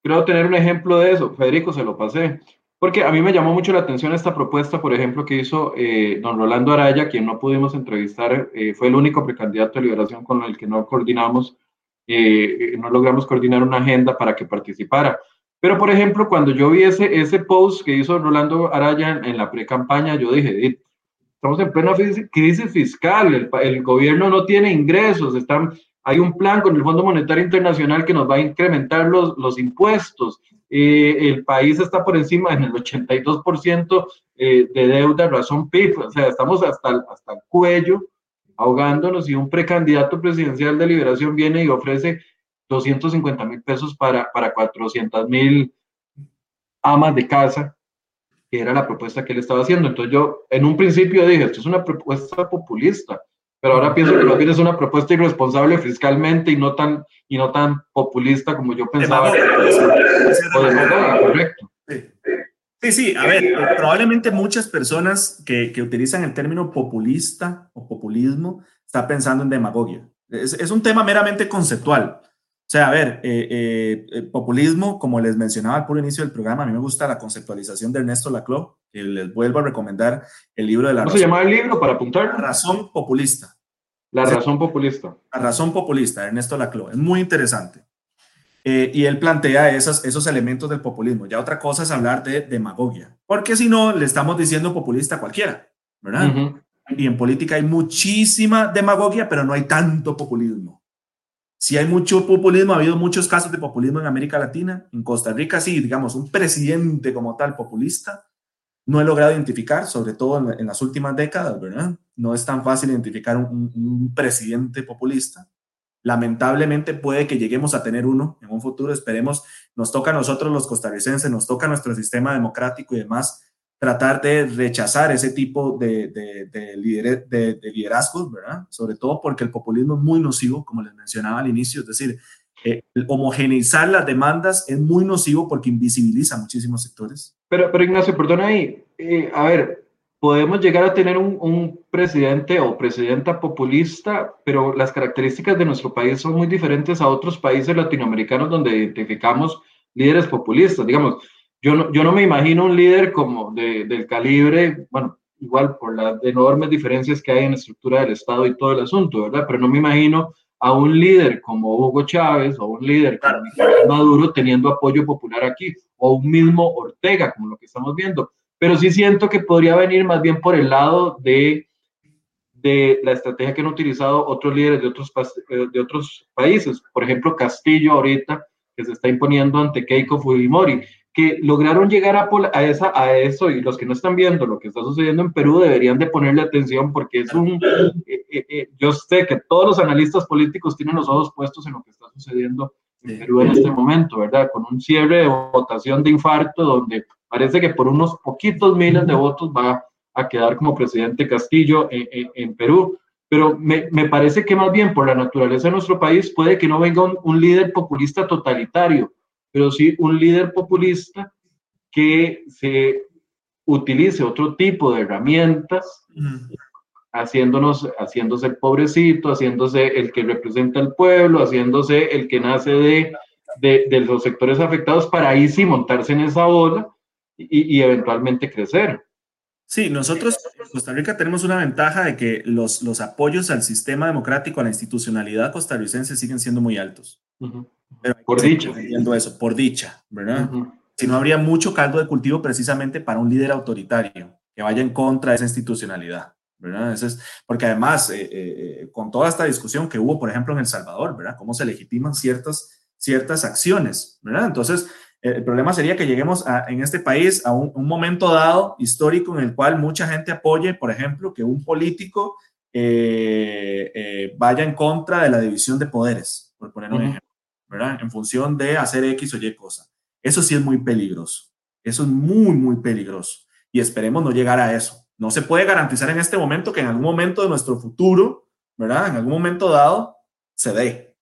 Creo tener un ejemplo de eso. Federico, se lo pasé. Porque a mí me llamó mucho la atención esta propuesta, por ejemplo, que hizo eh, don Rolando Araya, quien no pudimos entrevistar, eh, fue el único precandidato de liberación con el que no coordinamos, eh, no logramos coordinar una agenda para que participara. Pero, por ejemplo, cuando yo vi ese, ese post que hizo Rolando Araya en, la pre-campaña, yo dije, estamos en plena crisis fiscal, el, el, gobierno no tiene ingresos, están, hay un plan con el Fondo Monetario Internacional que nos va a incrementar los, los impuestos, eh, el país está por encima en el 82% eh, de deuda razón PIB, o sea, estamos hasta, hasta el cuello ahogándonos y un precandidato presidencial de liberación viene y ofrece 250 mil pesos para, para 400 mil amas de casa, que era la propuesta que él estaba haciendo. Entonces yo en un principio dije, esto es una propuesta populista, pero ahora pienso que más bien es una propuesta irresponsable fiscalmente y no tan, y no tan populista como yo pensaba. correcto. Sí. sí, a ver, probablemente muchas personas que, que, utilizan el término populista o populismo están pensando en demagogia. Es, es un tema meramente conceptual. O sea, a ver, eh, eh, eh, populismo, como les mencionaba al puro inicio del programa, a mí me gusta la conceptualización de Ernesto Laclau, que les vuelvo a recomendar el libro de la ¿Cómo se llama el libro para apuntar? La razón populista. La razón populista. La razón populista, Ernesto Laclau. Es muy interesante. y él plantea esos, esos elementos del populismo. Ya otra cosa es hablar de demagogia, porque si no, le estamos diciendo populista a cualquiera, ¿verdad? Y en política hay muchísima demagogia, pero no hay tanto populismo. Si hay mucho populismo, ha habido muchos casos de populismo en América Latina. En Costa Rica, sí, digamos, un presidente como tal populista, no he logrado identificar, sobre todo en, las últimas décadas, ¿verdad? No es tan fácil identificar un, un, presidente populista. Lamentablemente puede que lleguemos a tener uno en un futuro, esperemos, nos toca a nosotros los costarricenses, nos toca nuestro sistema democrático y demás, tratar de rechazar ese tipo de, de, de, liderazgos, ¿verdad? Sobre todo porque el populismo es muy nocivo, como les mencionaba al inicio, es decir, eh, homogeneizar las demandas es muy nocivo porque invisibiliza muchísimos sectores. Pero, pero Ignacio, perdona ahí, eh, a ver, podemos llegar a tener un, un, presidente o presidenta populista, pero las características de nuestro país son muy diferentes a otros países latinoamericanos donde identificamos líderes populistas, digamos yo no, yo no me imagino un líder como de, del calibre, bueno, igual por las enormes diferencias que hay en la estructura del Estado y todo el asunto, ¿verdad? Pero no me imagino a un líder como Hugo Chávez o un líder como Maduro teniendo apoyo popular aquí, o un mismo Ortega, como lo que estamos viendo. Pero sí siento que podría venir más bien por el lado de, de la estrategia que han utilizado otros líderes de otros, eh, de otros países. Por ejemplo, Castillo ahorita, que se está imponiendo ante Keiko Fujimori que lograron llegar a, a, esa, a eso y los que no están viendo lo que está sucediendo en Perú deberían de ponerle atención porque es un, eh, eh, eh, yo sé que todos los analistas políticos tienen los ojos puestos en lo que está sucediendo en Perú en este momento, ¿verdad? Con un cierre de votación de infarto donde parece que por unos poquitos miles de votos va a quedar como presidente Castillo en, en, Perú. Pero me, me, parece que más bien por la naturaleza de nuestro país puede que no venga un, un líder populista totalitario, pero sí un líder populista que se utilice otro tipo de herramientas, haciéndonos, haciéndose el pobrecito, haciéndose el que representa al pueblo, haciéndose el que nace de, de, los sectores afectados para ahí sí montarse en esa ola y, y eventualmente crecer. Sí, nosotros en Costa Rica tenemos una ventaja de que los, los apoyos al sistema democrático, a la institucionalidad costarricense siguen siendo muy altos por dicha. Eso, por dicha, ¿verdad? Si no habría mucho caldo de cultivo precisamente para un líder autoritario que vaya en contra de esa institucionalidad, ¿verdad? es, porque además, eh, eh, eh, con toda esta discusión que hubo, por ejemplo, en El Salvador, ¿verdad? Cómo se legitiman ciertas, ciertas acciones, ¿verdad? Entonces, el problema sería que lleguemos en este país a un, un, momento dado histórico en el cual mucha gente apoye, por ejemplo, que un político vaya en contra de la división de poderes, por poner un ejemplo. En función de hacer X o Y cosa. Eso sí es muy peligroso. Eso es muy, muy peligroso. Y esperemos no llegar a eso. No se puede garantizar en este momento que en algún momento de nuestro futuro, ¿verdad? En algún momento dado, se dé.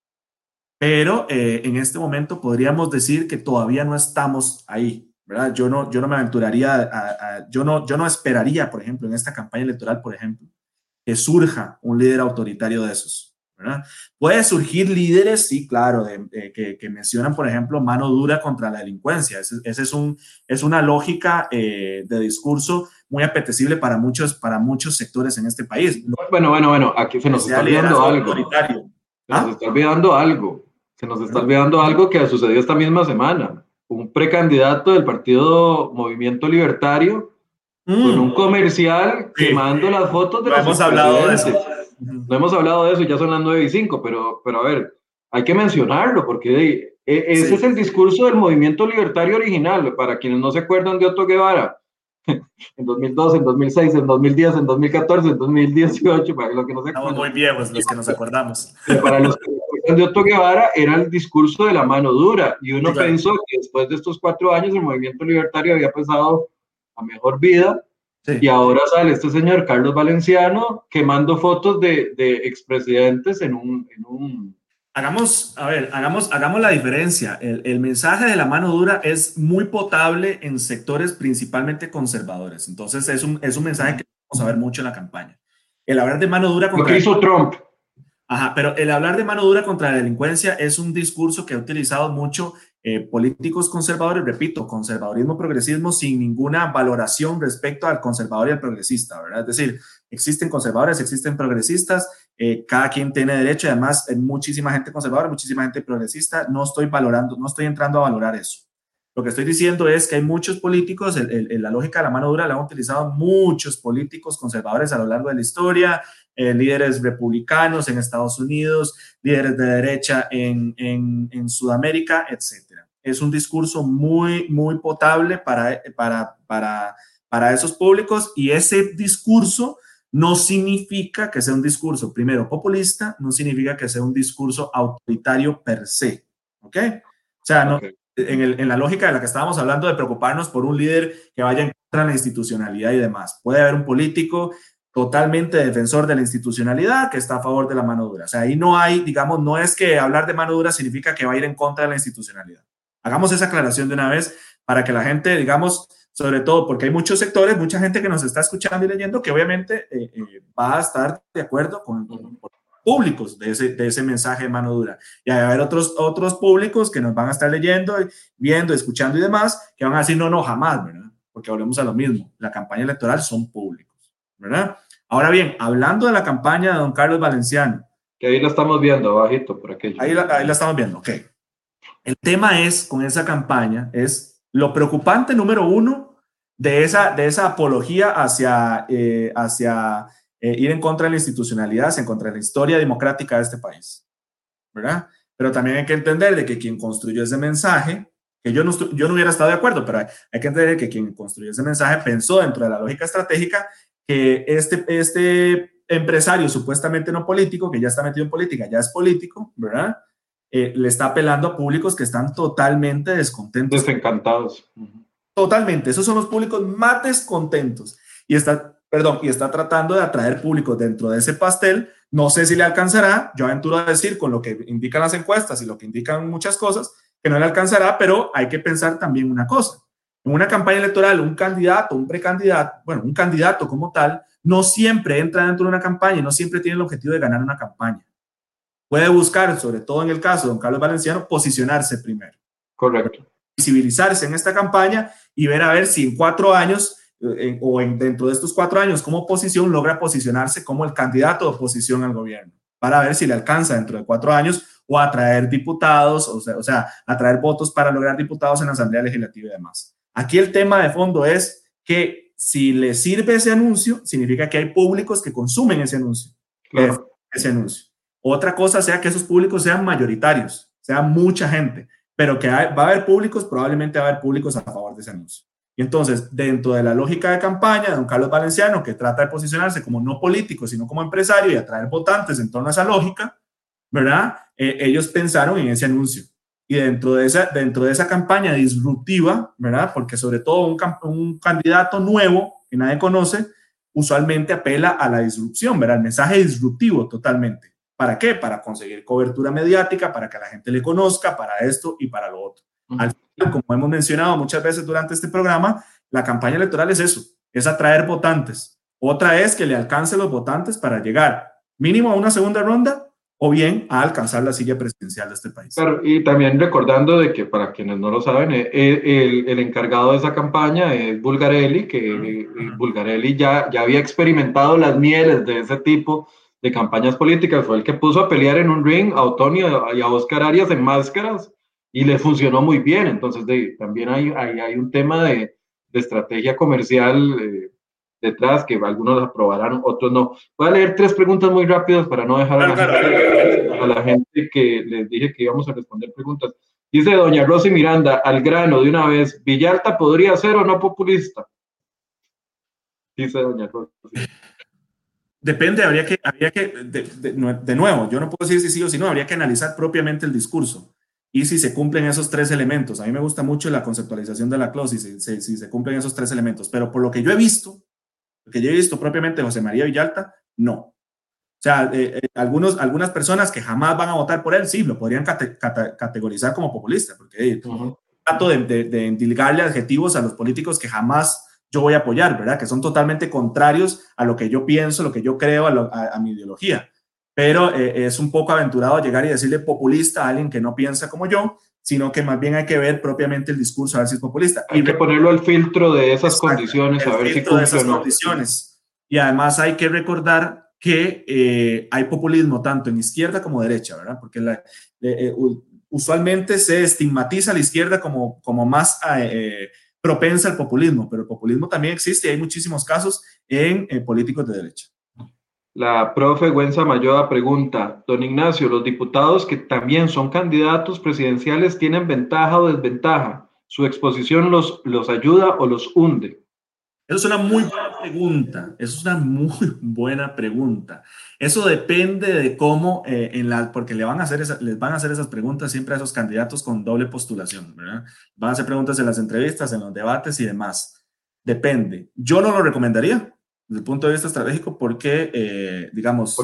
Pero eh, en este momento podríamos decir que todavía no estamos ahí, ¿verdad? Yo no, yo no me aventuraría, yo, no, yo no esperaría, por ejemplo, en esta campaña electoral, por ejemplo, que surja un líder autoritario de esos. Puede surgir líderes, sí, claro, que, mencionan, por ejemplo, mano dura contra la delincuencia. Esa ese es, un, es una lógica eh, de discurso muy apetecible para muchos, para muchos sectores en este país. Bueno, bueno, bueno, aquí se nos está olvidando algo. Se nos ¿Ah? está olvidando algo. Se nos está olvidando algo que ha sucedido esta misma semana. Un precandidato del partido Movimiento Libertario con un mm. comercial quemando las fotos de los Hemos hablado de eso no hemos hablado de eso, ya son las 9 y 5, pero, pero a ver, hay que mencionarlo porque e, ese es el discurso del movimiento libertario original, para quienes no se acuerdan de Otto Guevara, en 2002, en 2006, en 2010, en 2014, en 2018, para los que no se acuerdan. Estamos muy viejos los que nos acordamos. Para los que de Otto Guevara, era el discurso de la mano dura, y uno pensó que después de estos cuatro años el movimiento libertario había pasado a mejor vida, y ahora sale este señor Carlos Valenciano quemando fotos de, de expresidentes en un, en un... Hagamos, a ver, hagamos, hagamos la diferencia. El, el, mensaje de la mano dura es muy potable en sectores principalmente conservadores. Entonces es un, es un mensaje que vamos a ver mucho en la campaña. El hablar de mano dura contra... Lo que hizo Trump. Ajá, pero el hablar de mano dura contra la delincuencia es un discurso que ha utilizado mucho eh, políticos conservadores, repito, conservadorismo, progresismo, sin ninguna valoración respecto al conservador y al progresista, ¿verdad? Es decir, existen conservadores, existen progresistas, eh, cada quien tiene derecho, además hay muchísima gente conservadora, muchísima gente progresista, no estoy valorando, no estoy entrando a valorar eso. Lo que estoy diciendo es que hay muchos políticos, la lógica de la mano dura la han utilizado muchos políticos conservadores a lo largo de la historia, eh, líderes republicanos en Estados Unidos, líderes de derecha en, en, en Sudamérica, etc es un discurso muy, muy potable para, para, para, para esos públicos y ese discurso no significa que sea un discurso, primero, populista, no significa que sea un discurso autoritario per se, ¿ok? O sea, no, en, el, en, la lógica de la que estábamos hablando de preocuparnos por un líder que vaya en contra de la institucionalidad y demás. Puede haber un político totalmente defensor de la institucionalidad que está a favor de la mano dura. O sea, ahí no hay, digamos, no es que hablar de mano dura significa que va a ir en contra de la institucionalidad. Hagamos esa aclaración de una vez para que la gente, digamos, sobre todo porque hay muchos sectores, mucha gente que nos está escuchando y leyendo que obviamente eh, eh, va a estar de acuerdo con, públicos de ese, de ese mensaje de mano dura. Y hay haber otros, otros públicos que nos van a estar leyendo, viendo, escuchando y demás, que van a decir, no, no, jamás, ¿verdad? Porque hablemos a lo mismo. La campaña electoral son públicos, ¿verdad? Ahora bien, hablando de la campaña de don Carlos Valenciano, Que ahí la estamos viendo, abajito, por aquello. Ahí la, ahí la estamos viendo, ok. El tema es, con esa campaña, es lo preocupante número uno de esa, de esa apología hacia, eh, hacia eh, ir en contra de la institucionalidad, en contra de la historia democrática de este país, ¿verdad? Pero también hay que entender de que quien construyó ese mensaje, que yo no, yo no hubiera estado de acuerdo, pero hay, hay, que entender que quien construyó ese mensaje pensó dentro de la lógica estratégica que este, este empresario supuestamente no político, que ya está metido en política, ya es político, ¿verdad? Eh, le está apelando a públicos que están totalmente descontentos. Desencantados. Totalmente, esos son los públicos más descontentos. Y está, perdón, y está tratando de atraer públicos dentro de ese pastel. No sé si le alcanzará, yo aventuro a decir con lo que indican las encuestas y lo que indican muchas cosas, que no le alcanzará, pero hay que pensar también una cosa. En una campaña electoral, un candidato, un precandidato, bueno, un candidato como tal, no siempre entra dentro de una campaña y no siempre tiene el objetivo de ganar una campaña. Puede buscar, sobre todo en el caso de don Carlos Valenciano, posicionarse primero. Correcto. Visibilizarse en esta campaña y ver a ver si en cuatro años eh, o en, dentro de estos cuatro años como oposición logra posicionarse como el candidato de oposición al gobierno para ver si le alcanza dentro de cuatro años o atraer diputados, o sea, o sea, atraer votos para lograr diputados en la Asamblea Legislativa y demás. Aquí el tema de fondo es que si le sirve ese anuncio, significa que hay públicos que consumen ese anuncio. Ese anuncio. Otra cosa sea que esos públicos sean mayoritarios, sea mucha gente, pero que va a haber públicos, probablemente va a haber públicos a favor de ese anuncio. Y entonces, dentro de la lógica de campaña de don Carlos Valenciano, que trata de posicionarse como no político, sino como empresario y atraer votantes en torno a esa lógica, ¿verdad? Eh, ellos pensaron en ese anuncio. Y dentro de esa, dentro de esa campaña disruptiva, ¿verdad? Porque sobre todo un, un candidato nuevo que nadie conoce, usualmente apela a la disrupción, ¿verdad? El mensaje disruptivo totalmente. ¿Para qué? Para conseguir cobertura mediática, para que la gente le conozca, para esto y para lo otro. Al final, como hemos mencionado muchas veces durante este programa, la campaña electoral es eso, es atraer votantes. Otra es que le alcance los votantes para llegar mínimo a una segunda ronda o bien a alcanzar la silla presidencial de este país. Claro, y también recordando de que para quienes no lo saben, eh, eh, el, encargado de esa campaña es Bulgarelli, que Bulgarelli ya, ya había experimentado las mieles de ese tipo de campañas políticas, fue el que puso a pelear en un ring a Otonio y a Oscar Arias en máscaras y le funcionó muy bien, entonces de, también hay, hay, hay, un tema de, de estrategia comercial. Eh, detrás, que algunos aprobarán, otros no. Voy a leer tres preguntas muy rápidas para no dejar a, la, gente, que les dije que íbamos a responder preguntas. Dice doña Rosy Miranda, al grano de una vez, ¿Villalta podría ser o no populista? Dice doña Rosy. Depende, habría que, habría que de, de, nuevo, yo no puedo decir si sí o si no, habría que analizar propiamente el discurso y si se cumplen esos tres elementos. A mí me gusta mucho la conceptualización de la clause, si, si, si se cumplen esos tres elementos, pero por lo que yo he visto, que yo he visto propiamente José María Villalta, no. O sea, eh, eh, algunos, algunas personas que jamás van a votar por él, sí, lo podrían categorizar como populista, porque trato de, de, de adjetivos a los políticos que jamás yo voy a apoyar, ¿verdad? Que son totalmente contrarios a lo que yo pienso, lo que yo creo, a, mi ideología. Pero eh, es un poco aventurado llegar y decirle populista a alguien que no piensa como yo, sino que más bien hay que ver propiamente el discurso, a ver si es populista. Hay que ponerlo al filtro de esas condiciones, a ver si cumple de esas condiciones. Y además hay que recordar que eh, hay populismo tanto en izquierda como derecha, ¿verdad? Porque la, eh, usualmente se estigmatiza a la izquierda como, como más eh, propensa al populismo, pero el populismo también existe y hay muchísimos casos en políticos de derecha. La profe Gwenza Mayoda pregunta, don Ignacio, ¿los diputados que también son candidatos presidenciales tienen ventaja o desventaja? ¿Su exposición los, los ayuda o los hunde? Esa es una muy buena pregunta. Eso es una muy buena pregunta. Eso depende de cómo, eh, en la, porque le van a hacer les van a hacer esas preguntas siempre a esos candidatos con doble postulación. Van a hacer preguntas en las entrevistas, en los debates y demás. Depende. Yo no lo recomendaría desde el punto de vista estratégico porque, eh, digamos,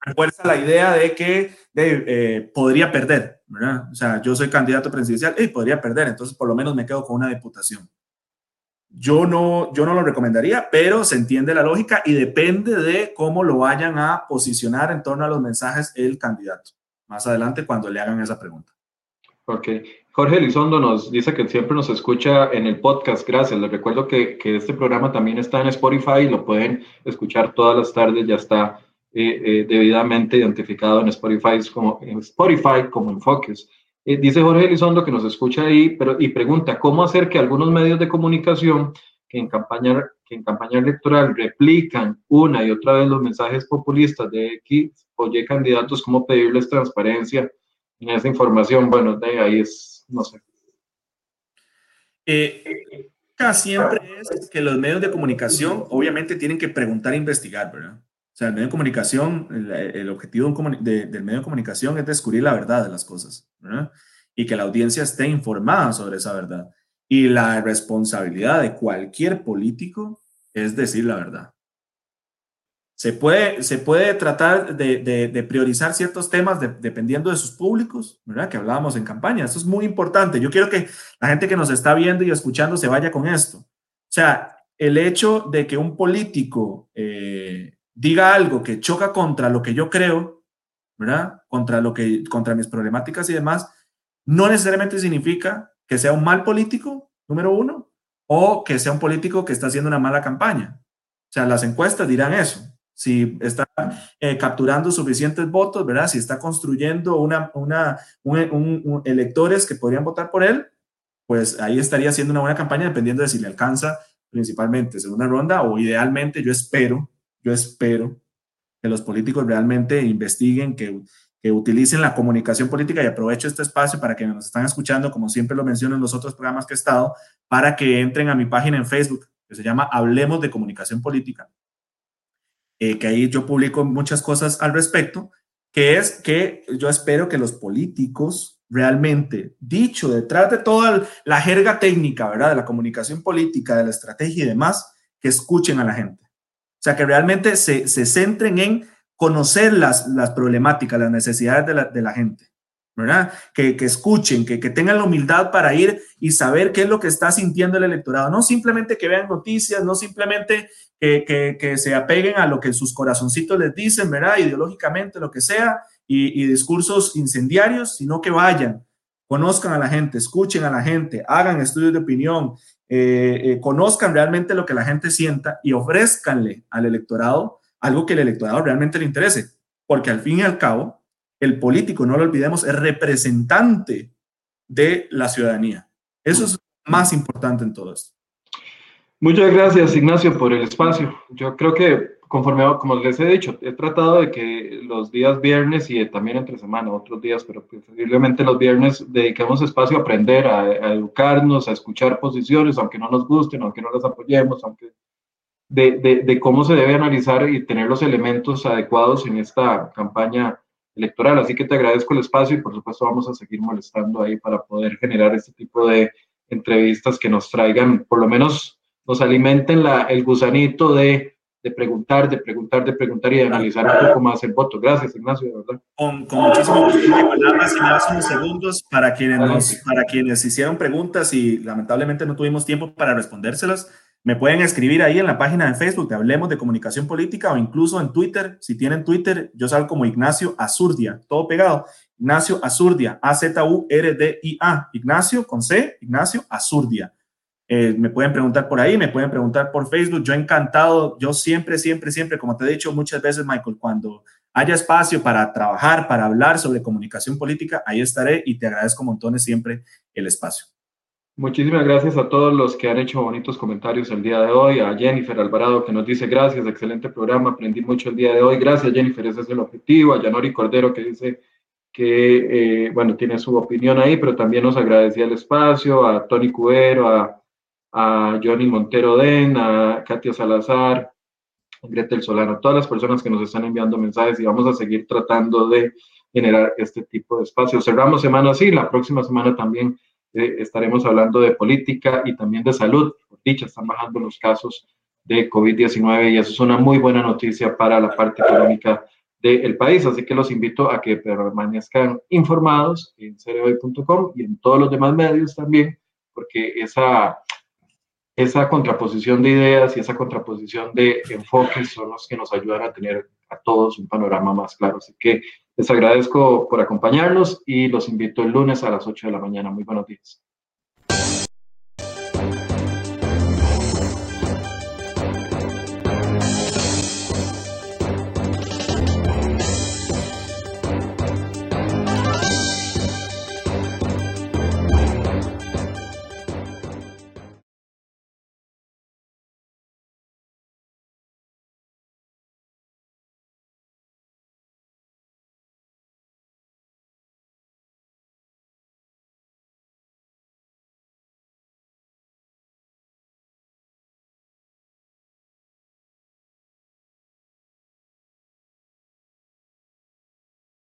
refuerza la idea de que eh, podría perder, ¿verdad? O sea, yo soy candidato presidencial y podría perder, entonces por lo menos me quedo con una diputación. Yo no, yo no lo recomendaría, pero se entiende la lógica y depende de cómo lo vayan a posicionar en torno a los mensajes el candidato. Más adelante cuando le hagan esa pregunta. Ok. Jorge Elizondo nos dice que siempre nos escucha en el podcast. Gracias. Les recuerdo que, que, este programa también está en Spotify y lo pueden escuchar todas las tardes. Ya está debidamente identificado en Spotify como, en Spotify como enfoques. dice Jorge Elizondo que nos escucha ahí pero, y pregunta, ¿cómo hacer que algunos medios de comunicación que en campaña, que en campaña electoral replican una y otra vez los mensajes populistas de X o Y candidatos, cómo pedirles transparencia en esa información? Bueno, ahí es, no sé. Eh, siempre es que los medios de comunicación obviamente tienen que preguntar e investigar, ¿verdad? O sea, el medio de comunicación, el, objetivo del medio de comunicación es descubrir la verdad de las cosas. Y que la audiencia esté informada sobre esa verdad. Y la responsabilidad de cualquier político es decir la verdad. Se puede, se puede tratar de, priorizar ciertos temas dependiendo de sus públicos, ¿verdad? Que hablábamos en campaña. Eso es muy importante. Yo quiero que la gente que nos está viendo y escuchando se vaya con esto. O sea, el hecho de que un político eh, diga algo que choca contra lo que yo creo, ¿verdad? Contra, lo que, contra mis problemáticas y demás, no necesariamente significa que sea un mal político, número uno, o que sea un político que está haciendo una mala campaña. O sea, las encuestas dirán eso. Si está eh, capturando suficientes votos, ¿verdad? Si está construyendo una, una, un, electores que podrían votar por él, pues ahí estaría haciendo una buena campaña dependiendo de si le alcanza principalmente segunda ronda o idealmente yo espero, yo espero que los políticos realmente investiguen, que que utilicen la comunicación política y aprovecho este espacio para que nos están escuchando, como siempre lo menciono en los otros programas que he estado, para que entren a mi página en Facebook, que se llama Hablemos de Comunicación Política, eh, que ahí yo publico muchas cosas al respecto, que es que yo espero que los políticos realmente, dicho detrás de toda la jerga técnica, ¿verdad? De la comunicación política, de la estrategia y demás, que escuchen a la gente. O sea, que realmente se, se centren en conocer las, las problemáticas, las necesidades de la, de la gente, ¿verdad? Que, que escuchen, que, que, tengan la humildad para ir y saber qué es lo que está sintiendo el electorado. No simplemente que vean noticias, no simplemente que, se apeguen a lo que sus corazoncitos les dicen, ¿verdad? Ideológicamente, lo que sea, y, y discursos incendiarios, sino que vayan, conozcan a la gente, escuchen a la gente, hagan estudios de opinión, eh, eh, conozcan realmente lo que la gente sienta y ofrezcanle al electorado algo que el electorado realmente le interese, porque al fin y al cabo, el político, no lo olvidemos, es representante de la ciudadanía. Eso es más importante en todo esto. Muchas gracias, Ignacio, por el espacio. Yo creo que, conforme, como les he dicho, he tratado de que los días viernes y también entre semana, otros días, pero preferiblemente los viernes, dediquemos espacio a aprender, a, educarnos, a escuchar posiciones, aunque no nos gusten, aunque no las apoyemos, aunque de, de, cómo se debe analizar y tener los elementos adecuados en esta campaña electoral. Así que te agradezco el espacio y por supuesto vamos a seguir molestando ahí para poder generar este tipo de entrevistas que nos traigan, por lo menos nos alimenten la, el gusanito de, de preguntar, de preguntar, de preguntar y de analizar un poco más el voto. Gracias, Ignacio, de verdad. Con, con muchísimo gusto. Nada más y das unos segundos para quienes, nos, para quienes hicieron preguntas y lamentablemente no tuvimos tiempo para respondérselas. Me pueden escribir ahí en la página de Facebook de Hablemos de Comunicación Política o incluso en Twitter. Si tienen Twitter, yo salgo como Ignacio Azurdia, todo pegado. Ignacio Azurdia, A-Z-U-R-D-I-A. Ignacio con C, Ignacio Azurdia. Eh, me pueden preguntar por ahí, me pueden preguntar por Facebook. Yo encantado, yo siempre, siempre, siempre, como te he dicho muchas veces, Michael, cuando haya espacio para trabajar, para hablar sobre comunicación política, ahí estaré y te agradezco montones siempre el espacio. Muchísimas gracias a todos los que han hecho bonitos comentarios el día de hoy, a Jennifer Alvarado que nos dice gracias, excelente programa, aprendí mucho el día de hoy, gracias Jennifer, ese es el objetivo, a Yanori Cordero que dice que, eh, bueno, tiene su opinión ahí, pero también nos agradecía el espacio, a Tony Cubero, a, a Johnny Montero Den, a Katia Salazar, Gretel Solano, todas las personas que nos están enviando mensajes y vamos a seguir tratando de generar este tipo de espacios. Cerramos semana así, la próxima semana también eh, estaremos hablando de política y también de salud. Por dicha, están bajando los casos de COVID-19 y eso es una muy buena noticia para la parte económica del país. Así que los invito a que permanezcan informados en cereoy.com y en todos los demás medios también, porque esa, esa contraposición de ideas y esa contraposición de enfoques son los que nos ayudan a tener a todos un panorama más claro. Así que les agradezco por acompañarnos y los invito el lunes a las 8 de la mañana. Muy buenos días.